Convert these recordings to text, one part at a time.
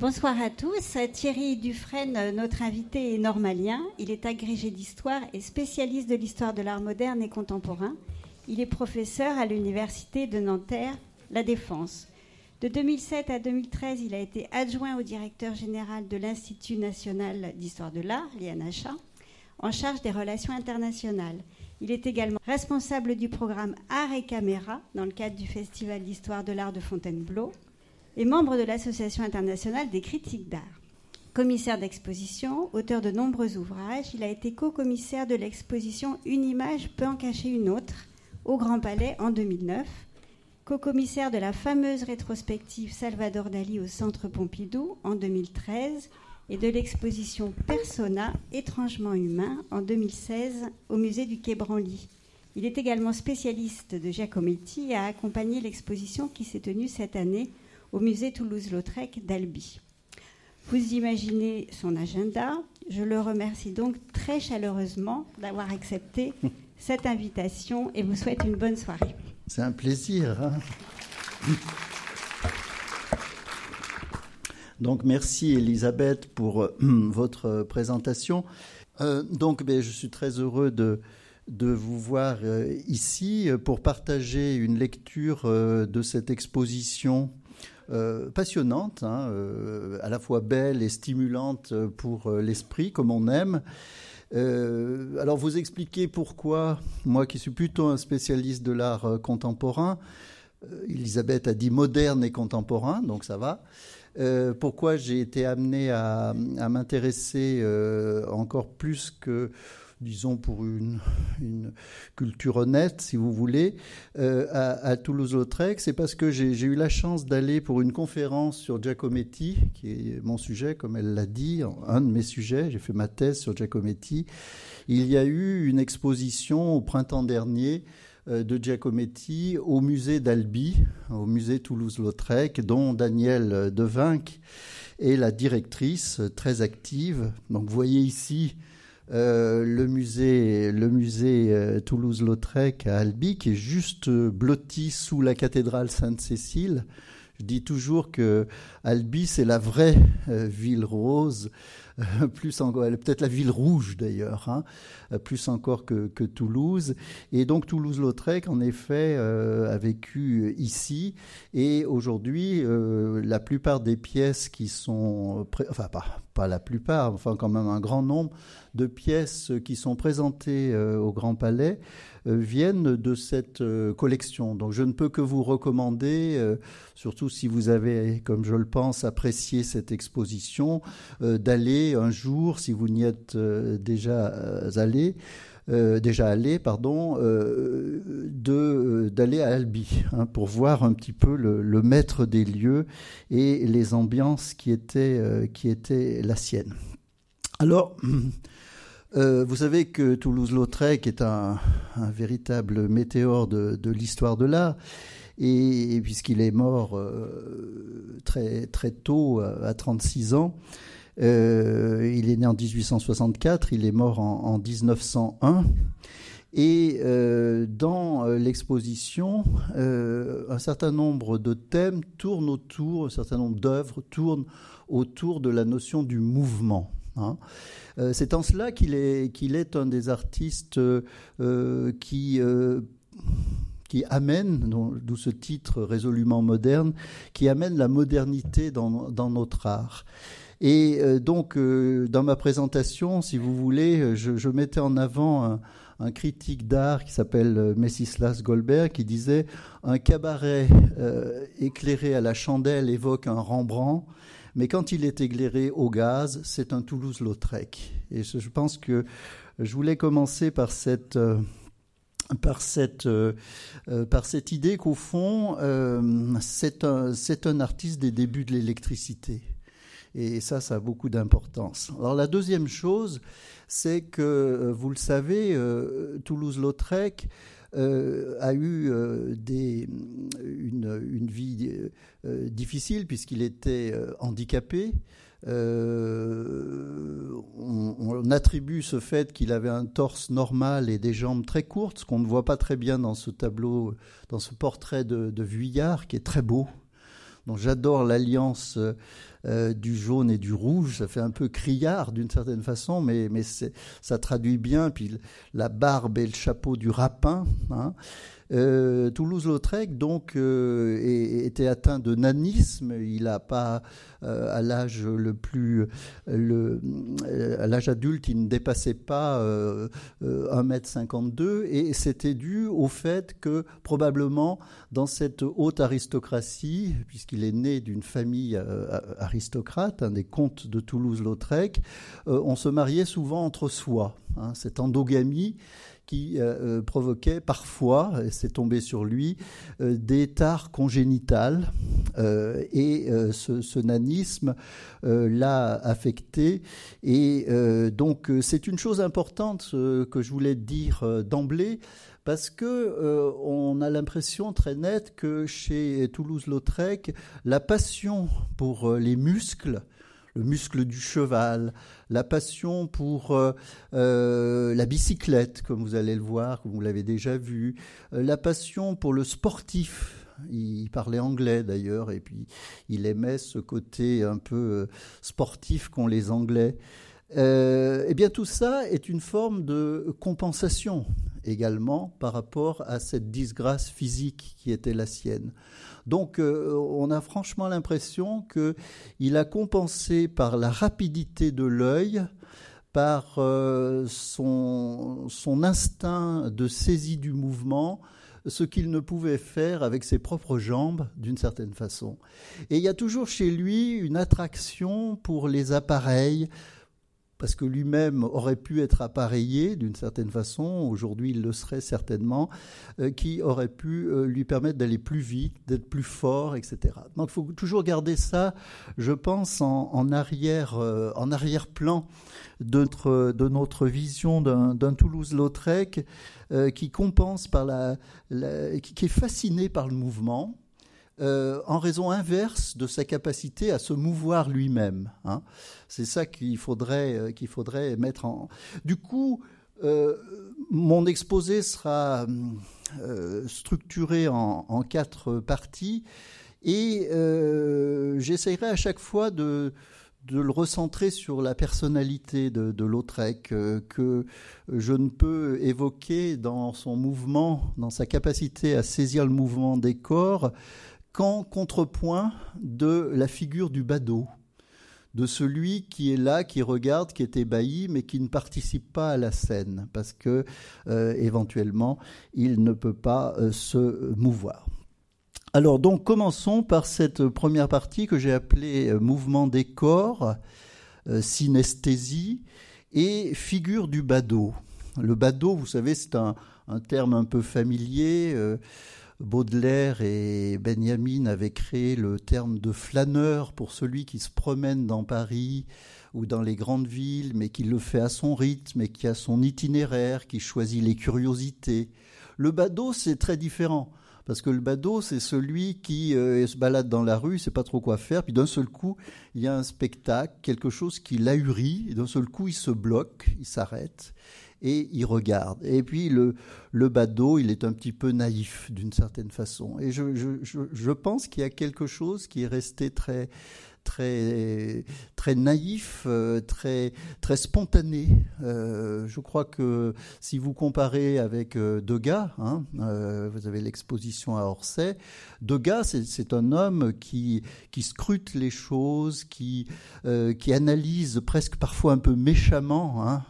Bonsoir à tous. Thierry Dufresne, notre invité est normalien. Il est agrégé d'histoire et spécialiste de l'histoire de l'art moderne et contemporain. Il est professeur à l'université de Nanterre, La Défense. De 2007 à 2013, il a été adjoint au directeur général de l'Institut national d'histoire de l'art, l'INHA, en charge des relations internationales. Il est également responsable du programme Art et Caméra dans le cadre du Festival d'histoire de l'art de Fontainebleau et membre de l'Association internationale des critiques d'art. Commissaire d'exposition, auteur de nombreux ouvrages, il a été co-commissaire de l'exposition Une image peut en cacher une autre au Grand Palais en 2009, co-commissaire de la fameuse rétrospective Salvador Dali au Centre Pompidou en 2013 et de l'exposition Persona, étrangement humain, en 2016 au musée du Quai Branly. Il est également spécialiste de Giacometti et a accompagné l'exposition qui s'est tenue cette année au musée Toulouse-Lautrec d'Albi. Vous imaginez son agenda. Je le remercie donc très chaleureusement d'avoir accepté cette invitation et vous souhaite une bonne soirée. C'est un plaisir. Hein. donc merci Elisabeth pour euh, votre présentation. Euh, donc ben, je suis très heureux de, de vous voir euh, ici pour partager une lecture de cette exposition euh, passionnante, hein, euh, à la fois belle et stimulante pour euh, l'esprit, comme on aime. alors vous expliquez pourquoi, moi qui suis plutôt un spécialiste de l'art contemporain, Elisabeth a dit moderne et contemporain, donc ça va. pourquoi j'ai été amené à, à m'intéresser encore plus que disons pour une, culture honnête, si vous voulez, euh, à, Toulouse-Lautrec, c'est parce que j'ai eu la chance d'aller pour une conférence sur Giacometti, qui est mon sujet, comme elle l'a dit, un de mes sujets. J'ai fait ma thèse sur Giacometti. Il y a eu une exposition au printemps dernier euh, de Giacometti au musée d'Albi, au musée Toulouse-Lautrec, dont Danielle Devinck est la directrice très active. Donc vous voyez ici euh, le musée, le musée euh, Toulouse-Lautrec à Albi, qui est juste blotti sous la cathédrale Sainte-Cécile. Je dis toujours que Albi, c'est la vraie euh, ville rose plus encore, peut-être la ville rouge d'ailleurs, hein, plus encore que, Toulouse. Et donc Toulouse-Lautrec, en effet, euh, a vécu ici. Et aujourd'hui, euh, la plupart des pièces qui sont, enfin pas, pas la plupart, enfin quand même un grand nombre de pièces qui sont présentées euh, au Grand Palais viennent de cette collection. Donc je ne peux que vous recommander, surtout si vous avez, comme je le pense, apprécié cette exposition, d'aller un jour, si vous n'y êtes euh, déjà euh, allé, euh, déjà allé, pardon, d'aller à Albi hein, pour voir un petit peu le, maître des lieux et les ambiances qui étaient, qui étaient la sienne. Alors, vous savez que Toulouse-Lautrec est un, véritable météore de, l'histoire de l'art. Et, puisqu'il est mort très, très tôt, à 36 ans, euh, il est né en 1864, il est mort en, 1901. Et euh, dans euh, l'exposition, un certain nombre de thèmes tournent autour, un certain nombre d'œuvres tournent autour de la notion du mouvement. Hein. C'est en cela qu'il est, qu'il est un des artistes qui qui amène, d'où ce titre résolument moderne, qui amène la modernité dans, dans notre art. Et euh, donc, euh, dans ma présentation, si vous voulez, euh, je, mettais en avant un, critique d'art qui s'appelle Messislas Goldberg, qui disait un cabaret éclairé à la chandelle évoque un Rembrandt, mais quand il est éclairé au gaz, c'est un Toulouse-Lautrec. Et je, pense que je voulais commencer par cette cette, par cette idée qu'au fond, c'est un, artiste des débuts de l'électricité. Et ça, ça a beaucoup d'importance. Alors la deuxième chose, c'est que, euh, vous le savez, euh, Toulouse-Lautrec euh, a eu des, une, vie difficile puisqu'il était handicapé. on, attribue ce fait qu'il avait un torse normal et des jambes très courtes, ce qu'on ne voit pas très bien dans ce tableau, dans ce portrait de Vuillard, qui est très beau, j'adore l'alliance du jaune et du rouge. Ça fait un peu criard d'une certaine façon, mais, mais ça traduit bien. Puis la barbe et le chapeau du rapin. Hein. Euh, Toulouse-Lautrec donc euh, était atteint de nanisme. Il n'a pas euh, à l'âge le plus à l'âge adulte, il ne dépassait pas 1m52 et c'était dû au fait que probablement dans cette haute aristocratie, puisqu'il est né d'une famille aristocrate, un des comtes de Toulouse-Lautrec, on se mariait souvent entre soi. Hein, cette endogamie qui euh, euh, provoquait parfois, et c'est tombé sur lui, euh, des tares congénitales. et ce, nanisme l'a affecté. Et donc c'est une chose importante que je voulais dire d'emblée parce que on a l'impression très nette que chez Toulouse-Lautrec, la passion pour les muscles le muscle du cheval, la passion pour euh, euh, la bicyclette, comme vous allez le voir, comme vous l'avez déjà vu, euh, la passion pour le sportif. Il parlait anglais d'ailleurs, et puis il aimait ce côté un peu sportif qu'ont les Anglais. eh bien, tout ça est une forme de compensation également par rapport à cette disgrâce physique qui était la sienne. Donc euh, on a franchement l'impression qu'il a compensé par la rapidité de l'œil, par euh, son, son, instinct de saisie du mouvement, ce qu'il ne pouvait faire avec ses propres jambes d'une certaine façon. Et il y a toujours chez lui une attraction pour les appareils, parce que lui-même aurait pu être appareillé d'une certaine façon, aujourd'hui il le serait certainement, euh, qui aurait pu euh, lui permettre d'aller plus vite, d'être plus fort, etc. Donc il faut toujours garder ça, je pense, en, euh, arrière-plan de notre, de notre vision d'un Toulouse-Lautrec qui compense par la, qui est fasciné par le mouvement euh, en raison inverse de sa capacité à se mouvoir lui-même. Hein. C'est ça qu'il faudrait, euh, qu'il faudrait mettre en. Du coup, euh, mon exposé sera structuré en, quatre parties et j'essaierai à chaque fois de, de le recentrer sur la personnalité de, de Lautrec, que je ne peux évoquer dans son mouvement, dans sa capacité à saisir le mouvement des corps, qu'en contrepoint de la figure du badaud, de celui qui est là, qui regarde, qui est ébahi, mais qui ne participe pas à la scène, parce que euh, éventuellement il ne peut pas euh, se mouvoir. Alors donc commençons par cette première partie que j'ai appelée euh, mouvement des corps, synesthésie et figure du badaud. Le badaud, vous savez, c'est un, terme un peu familier. Baudelaire et Benjamin avaient créé le terme de flâneur pour celui qui se promène dans Paris ou dans les grandes villes, mais qui le fait à son rythme et qui a son itinéraire, qui choisit les curiosités. Le badaud, c'est très différent. Parce que le badaud, c'est celui qui euh, se balade dans la rue, sait pas trop quoi faire, puis d'un seul coup, il y a un spectacle, quelque chose qui l'ahurit, et d'un seul coup, il se bloque, il s'arrête, et il regarde. Et puis le, le badaud, il est un petit peu naïf d'une certaine façon. Et je, je, je pense qu'il y a quelque chose qui est resté très très, très naïf, euh, très, très spontané. Euh, je crois que si vous comparez avec euh, Degas, hein, vous avez l'exposition à Orsay, Degas, c'est un homme qui, qui scrute les choses, qui, qui analyse presque parfois un peu méchamment hein,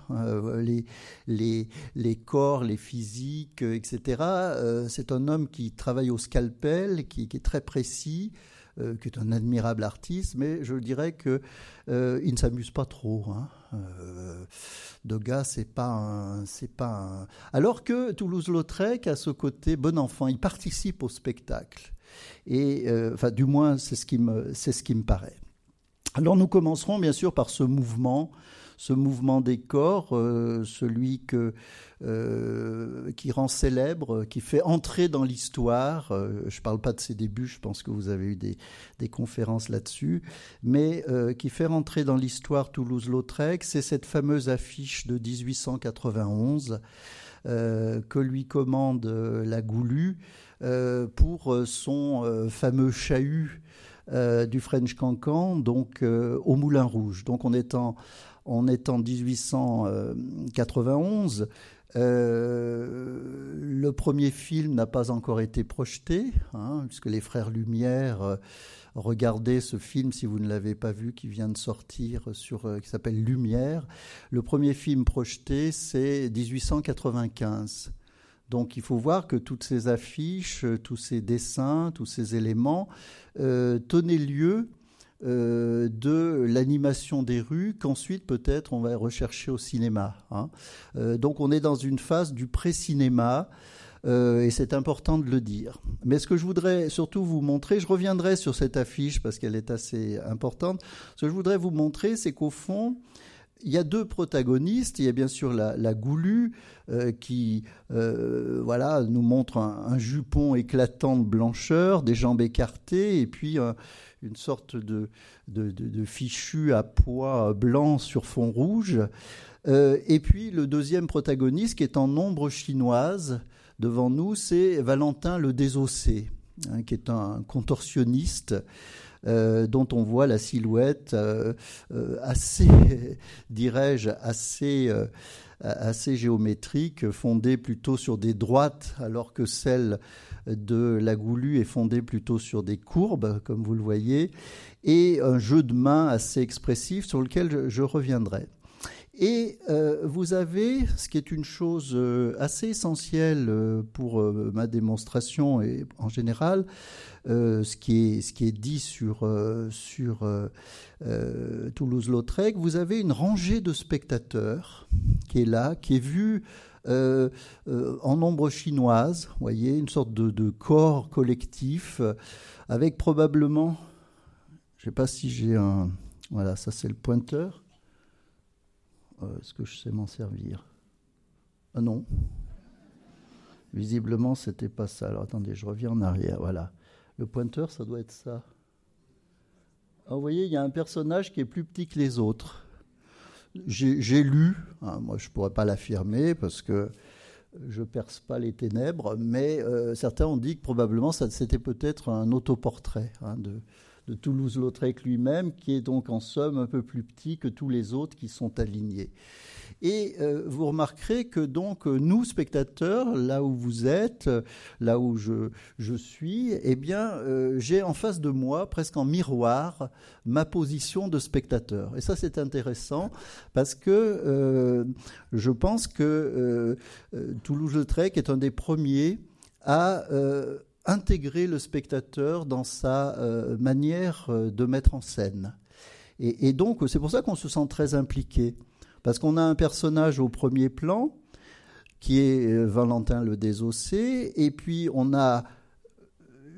les, les, les corps, les physiques, etc. c'est un homme qui travaille au scalpel, qui, qui est très précis. Euh, qui est un admirable artiste, mais je dirais que euh, il ne s'amuse pas trop. Hein. Euh, Degas, c'est pas c'est pas Alors que Toulouse-Lautrec a ce côté bon enfant, il participe au spectacle. Et enfin, du moins, c'est ce qui me, c'est ce qui me paraît. Alors nous commencerons bien sûr par ce mouvement ce mouvement des corps, euh, celui que, euh, qui rend célèbre, qui fait entrer dans l'histoire. Euh, je ne parle pas de ses débuts, je pense que vous avez eu des, des conférences là-dessus, mais qui fait rentrer dans l'histoire Toulouse-Lautrec, c'est cette fameuse affiche de 1891 que lui commande la Goulue pour son fameux chahut du French Cancan, donc au Moulin Rouge. Donc on est en, on est en 1891. le premier film n'a pas encore été projeté, hein, puisque les frères Lumière regardez ce film si vous ne l'avez pas vu qui vient de sortir sur euh, qui s'appelle Lumière. Le premier film projeté c'est 1895. Donc il faut voir que toutes ces affiches, euh, tous ces dessins, tous ces éléments euh, tenaient lieu de l'animation des rues qu'ensuite peut-être on va rechercher au cinéma. Hein. donc on est dans une phase du pré-cinéma euh, et c'est important de le dire. Mais ce que je voudrais surtout vous montrer, je reviendrai sur cette affiche parce qu'elle est assez importante, ce que je voudrais vous montrer, c'est qu'au fond, il y a deux protagonistes. Il y a bien sûr la, Goulue euh, qui euh, voilà, nous montre un, jupon éclatant de blancheur, des jambes écartées et puis une sorte de, fichu à pois blanc sur fond rouge. et puis le deuxième protagoniste qui est en ombre chinoise devant nous, c'est Valentin le Désossé, hein, qui est un contorsionniste. Euh, dont on voit la silhouette euh, euh, assez, dirais-je, assez, assez géométrique, fondée plutôt sur des droites, alors que celle de la Goulue est fondée plutôt sur des courbes, comme vous le voyez, et un jeu de main assez expressif sur lequel je reviendrai. Et euh, vous avez, ce qui est une chose euh, assez essentielle euh, pour ma démonstration et en général, ce, qui est, ce qui est dit sur, sur Toulouse-Lautrec, vous avez une rangée de spectateurs qui est là, qui est vue en nombre chinoise, voyez, une sorte de, corps collectif, avec probablement, je ne sais pas si j'ai un, voilà, ça c'est le pointeur, euh, est-ce que je sais m'en servir? Ah non. Visiblement, c'était pas ça. Alors attendez, je reviens en arrière. Voilà. Le pointeur, ça doit être ça. Ah, vous voyez, il y a un personnage qui est plus petit que les autres. J'ai lu, hein, moi je ne pourrais pas l'affirmer parce que je perce pas les ténèbres, mais euh, certains ont dit que probablement c'était peut-être un autoportrait hein, de Toulouse-Lautrec lui-même, qui est donc en somme un peu plus petit que tous les autres qui sont alignés. Et euh, vous remarquerez que donc nous, spectateurs, là où vous êtes, là où je, je suis, eh bien, euh, j'ai en face de moi, presque en miroir, ma position de spectateur. Et ça, c'est intéressant parce que euh, je pense que Toulouse-Lautrec est un des premiers à intégrer le spectateur dans sa euh, manière euh, de mettre en scène. Et, donc, c'est pour ça qu'on se sent très impliqué, parce qu'on a un personnage au premier plan, qui est euh, Valentin le Désossé, et puis on a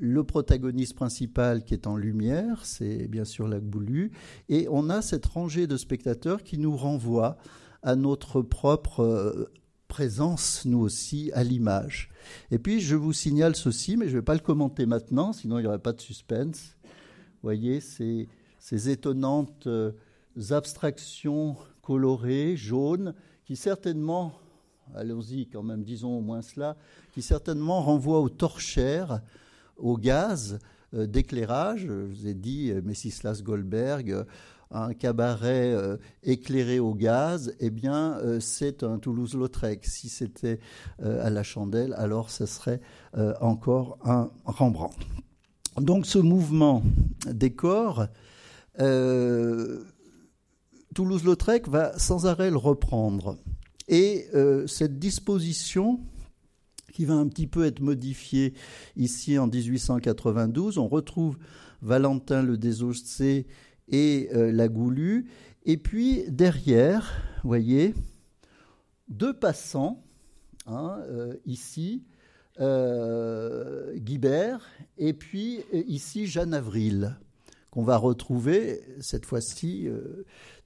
le protagoniste principal qui est en lumière, c'est bien sûr la Goulue, et on a cette rangée de spectateurs qui nous renvoie à notre propre présence, nous aussi, à l'image. Et puis, je vous signale ceci, mais je ne vais pas le commenter maintenant, sinon il n'y aurait pas de suspense. Vous voyez, ces, ces étonnantes euh, abstractions colorées, jaunes, qui certainement, allons-y quand même, disons au moins cela, qui certainement renvoient aux torchères, au gaz euh, d'éclairage. Je vous ai dit, euh, Messislas Goldberg un cabaret euh, éclairé au gaz, eh bien, euh, c'est un Toulouse-Lautrec. Si c'était euh, à la chandelle, alors ce serait encore un Rembrandt. Donc, ce mouvement des corps, Toulouse-Lautrec va sans arrêt le reprendre. Et cette disposition qui va un petit peu être modifiée ici en 1892, on retrouve Valentin le Désossé et euh, la Goulue. Et puis derrière, vous voyez, deux passants, hein, euh, ici, euh, Guibert, et puis ici Jeanne Avril, qu'on va retrouver cette fois-ci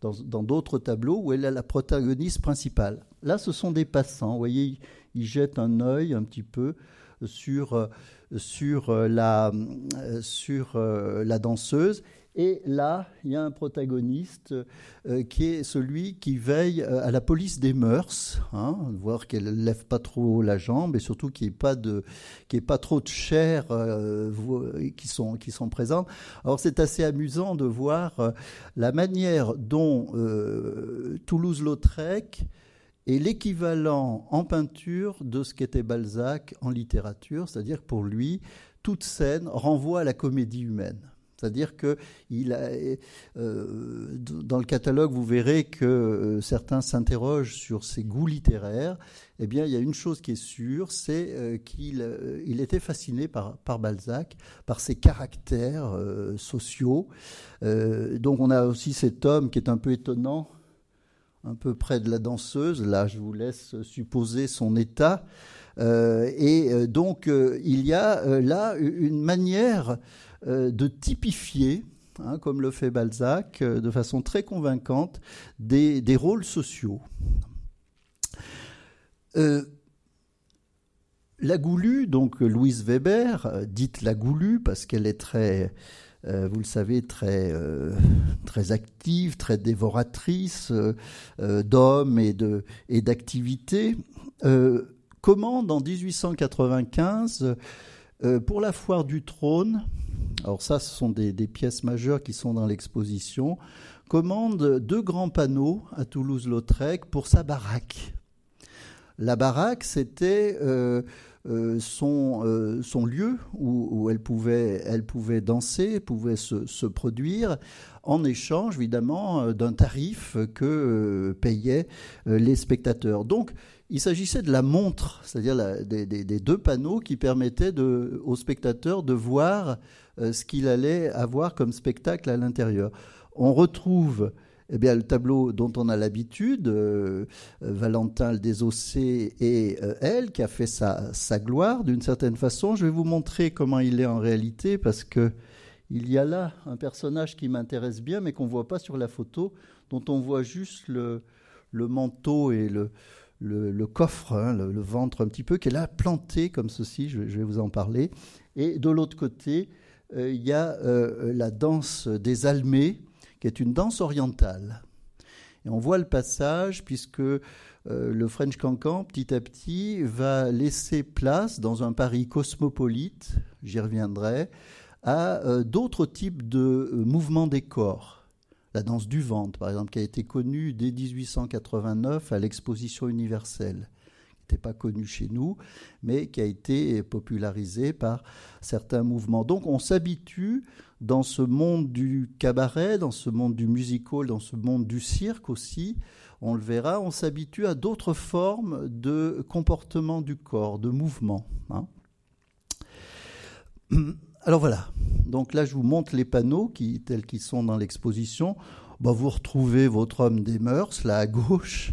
dans d'autres tableaux où elle est la protagoniste principale. Là, ce sont des passants, vous voyez, ils jettent un œil un petit peu sur, la, sur la danseuse Et là, il y a un protagoniste euh, qui est celui qui veille euh, à la police des mœurs, hein, voir qu'elle ne lève pas trop la jambe et surtout qu'il n'y ait, pas de, pas trop de chair euh, qui, sont, qui sont présentes. Alors c'est assez amusant de voir la manière dont Toulouse-Lautrec est l'équivalent en peinture de ce qu'était Balzac en littérature, c'est-à-dire pour lui, toute scène renvoie à la comédie humaine. C'est-à-dire que euh, dans le catalogue, vous verrez que euh, certains s'interrogent sur ses goûts littéraires. Eh bien, il y a une chose qui est sûre, c'est euh, qu'il était fasciné par, Balzac, par ses caractères sociaux. donc, on a aussi cet homme qui est un peu étonnant, un peu près de la danseuse. Là, je vous laisse supposer son état. et donc, il y a là une manière de typifier, hein, comme le fait Balzac, euh, de façon très convaincante, des, rôles sociaux. Euh, la Goulue, donc Louise Weber, dite la Goulue parce qu'elle est très, vous le savez, très, très active, très dévoratrice d'hommes et d'activités, commande en 1895 pour la foire du trône alors ça, ce sont des, pièces majeures qui sont dans l'exposition, commande deux grands panneaux à Toulouse-Lautrec pour sa baraque. La baraque, c'était euh, euh, euh, son, lieu où, elle, pouvait, elle pouvait danser, pouvait se, produire, en échange évidemment d'un tarif que payaient les spectateurs. Donc, il s'agissait de la montre, c'est-à-dire des, deux panneaux qui permettaient aux spectateurs de voir euh, ce qu'il allait avoir comme spectacle à l'intérieur. On retrouve eh bien, le tableau dont on a l'habitude, euh, Valentin le Désossé et euh, elle, qui a fait sa, gloire d'une certaine façon. Je vais vous montrer comment il est en réalité, parce que il y a là un personnage qui m'intéresse bien, mais qu'on ne voit pas sur la photo, dont on voit juste le manteau et le, le, coffre, hein, le, ventre un petit peu, qui est là planté comme ceci, je, vais vous en parler. Et de l'autre côté, euh, il y a euh, la danse des Almées, qui est une danse orientale. Et on voit le passage, puisque euh, le French Cancan, petit à petit, va laisser place dans un Paris cosmopolite, j'y reviendrai, à d'autres types de mouvements des corps. La danse du ventre, par exemple, qui a été connue dès 1889 à l'exposition universelle n'était pas connu chez nous, mais qui a été popularisé par certains mouvements. Donc on s'habitue dans ce monde du cabaret, dans ce monde du musical, dans ce monde du cirque aussi, on le verra, on s'habitue à d'autres formes de comportement du corps, de mouvement. Hein. Alors voilà, donc là je vous montre les panneaux qui, tels qu'ils sont dans l'exposition. Bah, vous retrouvez votre homme des mœurs là à gauche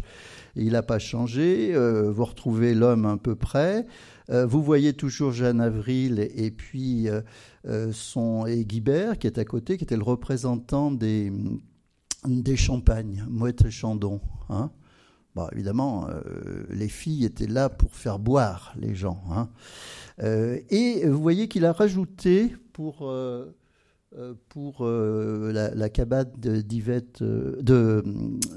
il n'a pas changé. Euh, vous retrouvez l'homme un peu près. Euh, vous voyez toujours Jeanne Avril et, puis euh, son et Guibert qui est à côté, qui était le représentant des, des champagnes, Mouette Chandon. Hein. Évidemment, les filles étaient là pour faire boire les gens. Hein. et vous voyez qu'il a rajouté pour euh, pour euh, la, cabane euh, de,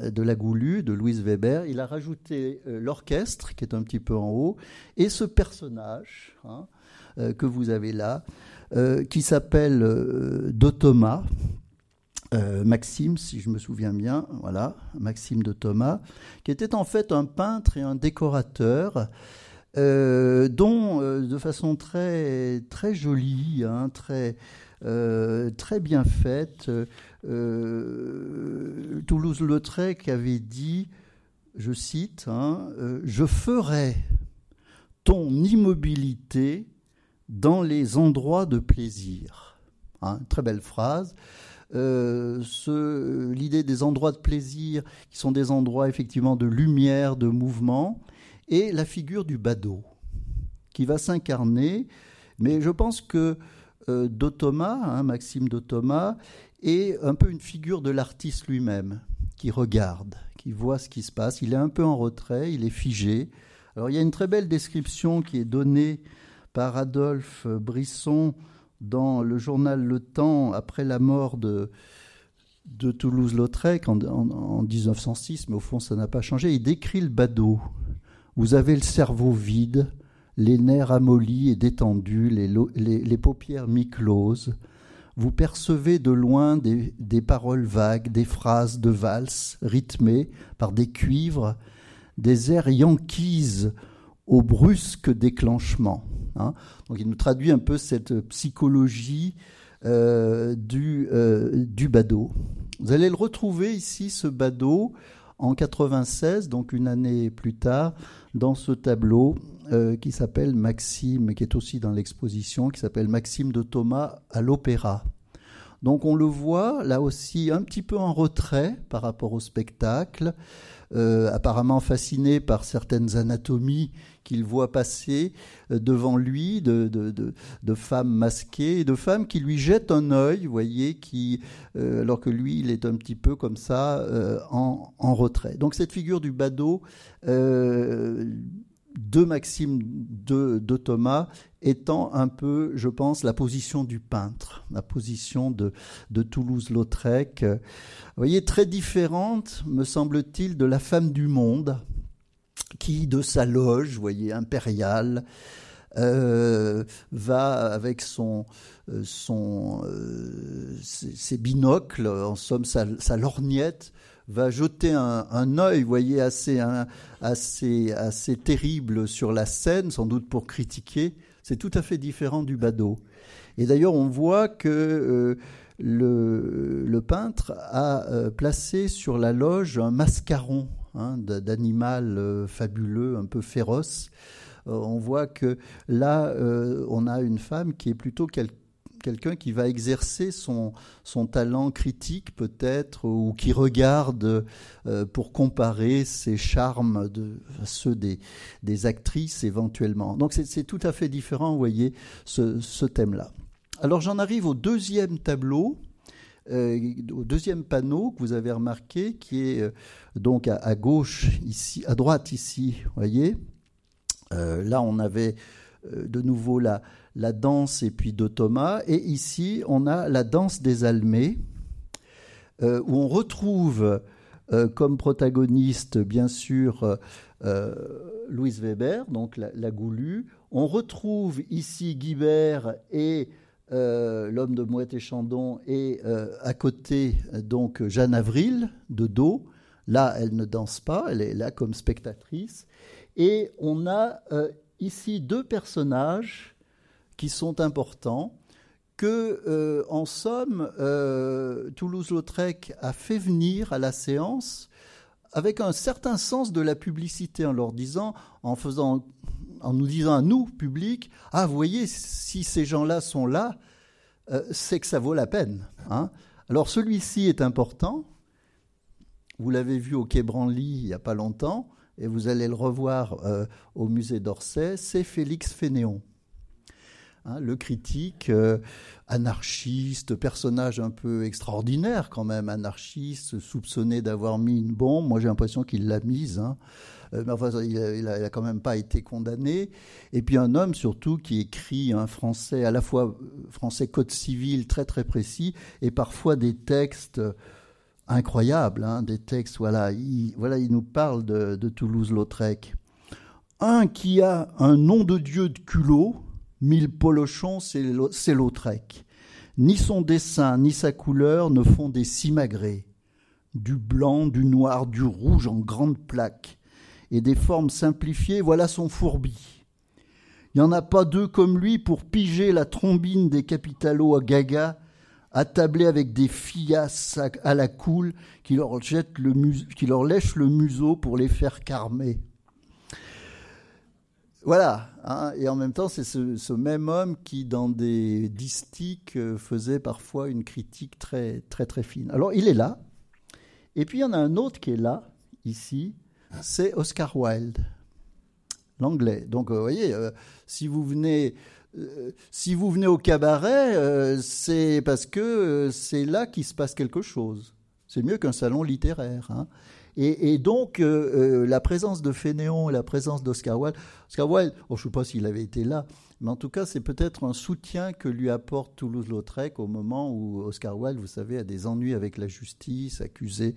de, la Goulue, de Louise Weber. Il a rajouté l'orchestre, qui est un petit peu en haut, et ce personnage hein, que vous avez là, qui s'appelle de Thomas. Maxime, si je me souviens bien, voilà, Maxime de Thomas, qui était en fait un peintre et un décorateur, dont de façon très très jolie, hein, très euh, très bien faite. Euh, Toulouse-Lautrec avait dit, je cite, hein, euh, Je ferai ton immobilité dans les endroits de plaisir. Hein, très belle phrase. L'idée des endroits de plaisir, qui sont des endroits effectivement de lumière, de mouvement, et la figure du badaud, qui va s'incarner. Mais je pense que euh, hein, Maxime d'Otoma, est un peu une figure de l'artiste lui-même, qui regarde, qui voit ce qui se passe. Il est un peu en retrait, il est figé. Alors il y a une très belle description qui est donnée par Adolphe Brisson dans le journal Le Temps après la mort de, de Toulouse-Lautrec en, en, 1906, mais au fond ça n'a pas changé. Il décrit le badaud. Vous avez le cerveau vide, les nerfs amollis et détendus, les, les, paupières mi-closes. Vous percevez de loin des, des, paroles vagues, des phrases de valse rythmées par des cuivres, des airs yankees au brusque déclenchement. Hein. Donc il nous traduit un peu cette psychologie euh, du, euh, du badaud. Vous allez le retrouver ici, ce badaud, en 96, donc une année plus tard, dans ce tableau euh, qui s'appelle Maxime, qui est aussi dans l'exposition, qui s'appelle Maxime de Thomas à l'opéra. Donc on le voit là aussi un petit peu en retrait par rapport au spectacle, apparemment fasciné par certaines anatomies qu'il voit passer euh, devant lui, de, de, femmes masquées, de femmes qui lui jettent un œil, voyez, qui, euh, alors que lui, il est un petit peu comme ça, en, en, retrait. Donc cette figure du badaud de Maxime de, Thomas étant un peu, je pense, la position du peintre, la position de, Toulouse-Lautrec. Vous voyez, très différente, me semble-t-il, de la femme du monde, qui, de sa loge, vous voyez, impériale, euh, va avec son, euh, son, euh, ses, binocles, en somme sa lorgnette, va jeter un, œil, vous voyez, assez, assez, assez terrible sur la scène, sans doute pour critiquer. C'est tout à fait différent du badaud. Et d'ailleurs, on voit que le, le, peintre a placé sur la loge un mascaron hein, d'animal euh, fabuleux, un peu féroce. on voit que là, on a une femme qui est plutôt quelqu'un qui va exercer son, talent critique peut-être, ou qui regarde euh, pour comparer ses charmes de, à ceux des, actrices éventuellement. Donc c'est tout à fait différent, vous voyez, ce thème-là. Alors j'en arrive au deuxième tableau. Euh, au deuxième panneau que vous avez remarqué, qui est euh, donc à, gauche ici, à droite ici, voyez. là, on avait de nouveau la, la danse et puis de Thomas. Et ici, on a la danse des Almées, euh, où on retrouve euh, comme protagoniste, bien sûr, euh, Louise Weber, donc la, Goulue. On retrouve ici Guibert et l'homme de Mouette et Chandon, et à côté, donc, Jeanne Avril, de dos. Là, elle ne danse pas, elle est là comme spectatrice. Et on a ici deux personnages qui sont importants, que, euh, en somme, euh, Toulouse-Lautrec a fait venir à la séance avec un certain sens de la publicité en leur disant, en faisant, en nous disant à nous, public, ah, vous voyez, si ces gens-là sont là, euh, c'est que ça vaut la peine. Hein. Alors celui-ci est important. Vous l'avez vu au Quai Branly il n'y a pas longtemps, et vous allez le revoir au musée d'Orsay. C'est Félix Fénéon. Hein, le critique euh, anarchiste, personnage un peu extraordinaire quand même, anarchiste, soupçonné d'avoir mis une bombe. Moi j'ai l'impression qu'il l'a mise. Hein. Euh, mais il n'a quand même pas été condamné. Et puis un homme surtout qui écrit un français, à la fois euh, français code civil très très précis, et parfois des textes incroyables, hein, des textes, voilà il, voilà, il nous parle de, de Toulouse-Lautrec. Un qui a un nom de Dieu de culot, Mille polochons, c'est Lautrec. Ni son dessin, ni sa couleur ne font des simagrées. Du blanc, du noir, du rouge en grandes plaques. Et des formes simplifiées, voilà son fourbi. Il n'y en a pas deux comme lui pour piger la trombine des capitalos à gaga, attablés avec des fillasses à la coule qui leur, jettent le lèchent le museau pour les faire carmer. Voilà, hein, et en même temps, c'est ce, même homme qui, dans des distiques, euh, faisait parfois une critique très, très, très fine. Alors, il est là. Et puis, il y en a un autre qui est là, ici, c'est Oscar Wilde, l'anglais. Donc, euh, vous voyez, euh, si vous venez. si vous venez au cabaret, c'est parce que c'est là qu'il se passe quelque chose. C'est mieux qu'un salon littéraire. Hein. Et, donc, euh, euh, la présence de Fénéon et la présence d'Oscar Wilde, Oscar Wilde, oh, je ne sais pas s'il avait été là, mais en tout cas, c'est peut-être un soutien que lui apporte Toulouse-Lautrec au moment où Oscar Wilde, vous savez, a des ennuis avec la justice, accusé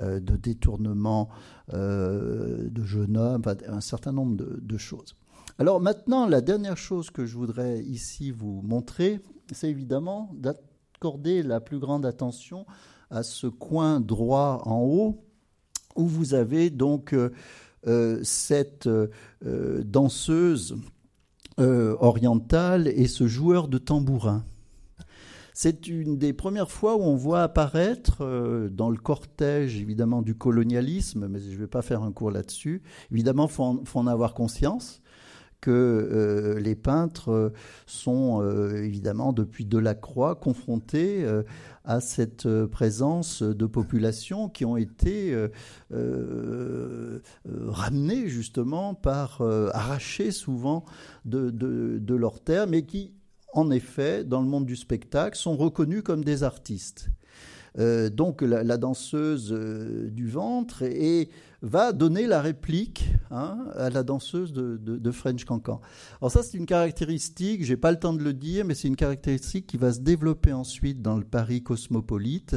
euh, de détournement euh, de jeunes hommes, un certain nombre de, choses. Alors maintenant, la dernière chose que je voudrais ici vous montrer, c'est évidemment d'accorder la plus grande attention à ce coin droit en haut, où vous avez donc euh, cette danseuse euh, orientale et ce joueur de tambourin. C'est une des premières fois où on voit apparaître, euh, dans le cortège évidemment du colonialisme, mais je ne vais pas faire un cours là-dessus, évidemment, faut, faut, en avoir conscience, que euh, les peintres euh, sont euh, évidemment depuis Delacroix confrontés à cette présence de populations qui ont été ramenées justement par, arrachées souvent de, de leur terre, mais qui en effet, dans le monde du spectacle, sont reconnus comme des artistes. Donc la, danseuse du ventre et, va donner la réplique hein, à la danseuse de, French Cancan. Alors ça c'est une caractéristique, j'ai pas le temps de le dire, mais c'est une caractéristique qui va se développer ensuite dans le Paris cosmopolite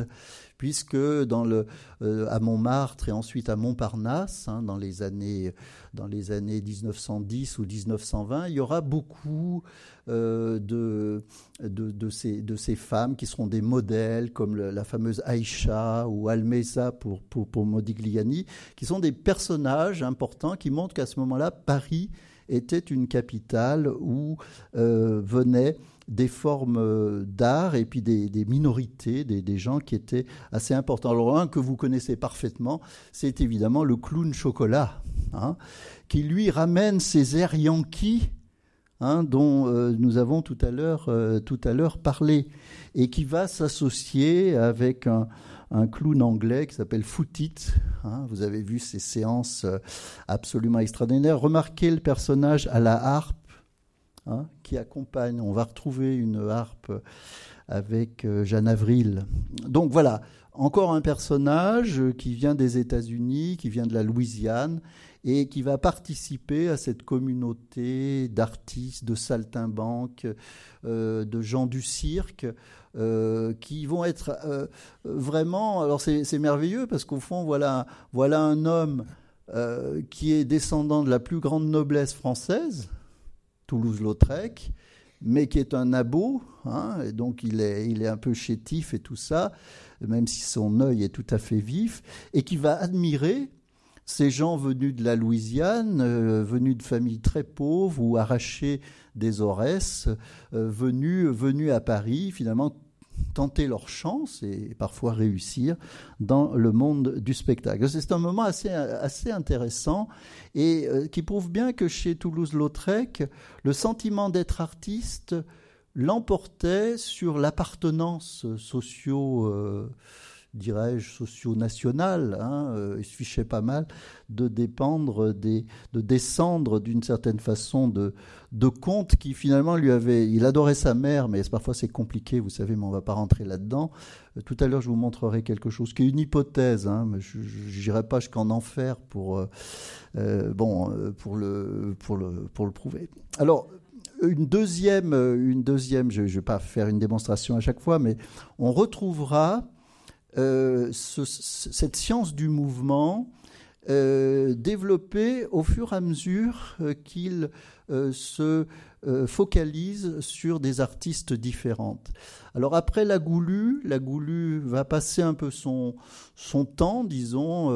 puisque dans le, euh, à Montmartre et ensuite à Montparnasse, hein, dans, les années, dans les années 1910 ou 1920, il y aura beaucoup euh, de, de, ces, de ces femmes qui seront des modèles, comme la fameuse Aïcha ou Almeza pour, pour, pour Modigliani, qui sont des personnages importants qui montrent qu'à ce moment-là, Paris était une capitale où euh, venaient des formes euh, d'art et puis des, minorités, des, gens qui étaient assez importants. Alors un que vous connaissez parfaitement, c'est évidemment le clown chocolat, hein, qui lui ramène ces airs yankees hein, dont euh, nous avons tout à l'heure euh, tout à l'heure parlé et qui va s'associer avec un, clown anglais qui s'appelle Footit. Hein. vous avez vu ces séances absolument extraordinaires. Remarquez le personnage à la harpe Hein, qui accompagne. On va retrouver une harpe avec euh, Jeanne Avril. Donc voilà, encore un personnage qui vient des États-Unis, qui vient de la Louisiane et qui va participer à cette communauté d'artistes, de saltimbanques, euh, de gens du cirque. Euh, qui vont être vraiment. Alors c'est merveilleux parce qu'au fond, voilà, voilà un homme qui est descendant de la plus grande noblesse française, Toulouse-Lautrec, mais qui est un abo, hein, et donc il est, il est un peu chétif et tout ça, même si son œil est tout à fait vif, et qui va admirer ces gens venus de la Louisiane, euh, venus de familles très pauvres ou arrachés des Aurès, euh, venus, venus à Paris, finalement tenter leur chance et parfois réussir dans le monde du spectacle. C'est un moment assez, assez intéressant et euh, qui prouve bien que chez Toulouse-Lautrec, le sentiment d'être artiste l'emportait sur l'appartenance socio- euh, dirais-je, socio-national. Hein, euh, il suffisait pas mal de dépendre de descendre d'une certaine façon de, de qui finalement lui avait. Il adorait sa mère, mais parfois c'est compliqué, vous savez, mais on va pas rentrer là-dedans. Euh, tout à l'heure, je vous montrerai quelque chose qui est une hypothèse, hein, mais je n'irai pas jusqu'en enfer pour, euh, bon, pour, le, pour, le, pour le prouver. Alors, une deuxième, une deuxième je ne vais pas faire une démonstration à chaque fois, mais on retrouvera euh, cette science du mouvement euh, développée au fur et à mesure euh, qu'il se focalise sur des artistes différentes. Alors après la Goulue, la Goulue va passer un peu son, son temps, disons,